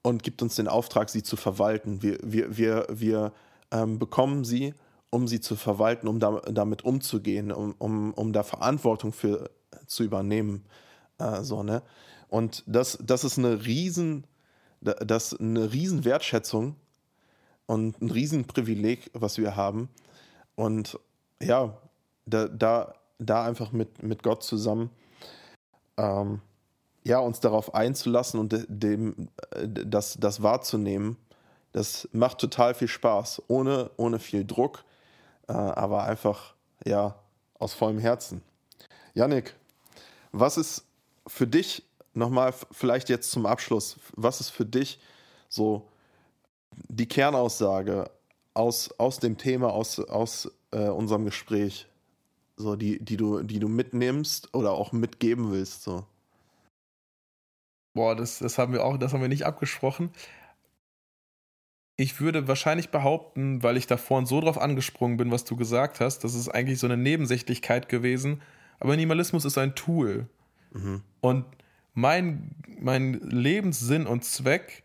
und gibt uns den Auftrag, sie zu verwalten. Wir, wir, wir, wir ähm, bekommen sie, um sie zu verwalten, um da, damit umzugehen, um, um, um da Verantwortung für zu übernehmen. Äh, so, ne? Und das, das ist eine riesen, das eine riesen Wertschätzung und ein riesen Privileg, was wir haben. Und ja, da, da, da einfach mit, mit Gott zusammen ähm, ja, uns darauf einzulassen und de- dem, äh, das, das wahrzunehmen, das macht total viel Spaß, ohne, ohne viel Druck, äh, aber einfach, ja, aus vollem Herzen. Yannick, was ist für dich, nochmal vielleicht jetzt zum Abschluss, was ist für dich so die Kernaussage aus, aus dem Thema, aus, aus äh, unserem Gespräch, so die, die, du, die du mitnimmst oder auch mitgeben willst? So. Boah, das, das haben wir auch, das haben wir nicht abgesprochen. Ich würde wahrscheinlich behaupten, weil ich da vorhin so drauf angesprungen bin, was du gesagt hast, das ist eigentlich so eine Nebensächlichkeit gewesen, aber Minimalismus ist ein Tool. Und mein, mein Lebenssinn und Zweck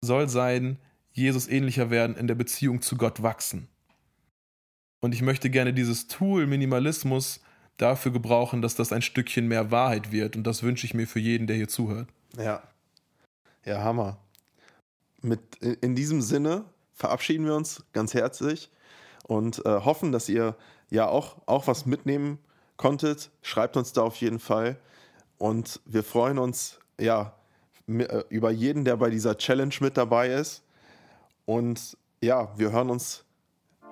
soll sein, Jesus ähnlicher werden, in der Beziehung zu Gott wachsen. Und ich möchte gerne dieses Tool Minimalismus dafür gebrauchen, dass das ein Stückchen mehr Wahrheit wird. Und das wünsche ich mir für jeden, der hier zuhört. Ja. Ja, Hammer. Mit, in diesem Sinne verabschieden wir uns ganz herzlich und äh, hoffen, dass ihr ja auch, auch was mitnehmen konntet. Schreibt uns da auf jeden Fall. Und wir freuen uns ja äh, über jeden, der bei dieser Challenge mit dabei ist. Und ja, wir hören uns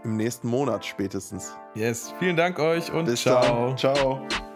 im nächsten Monat spätestens. Yes, vielen Dank euch und Bis ciao. dann. Ciao.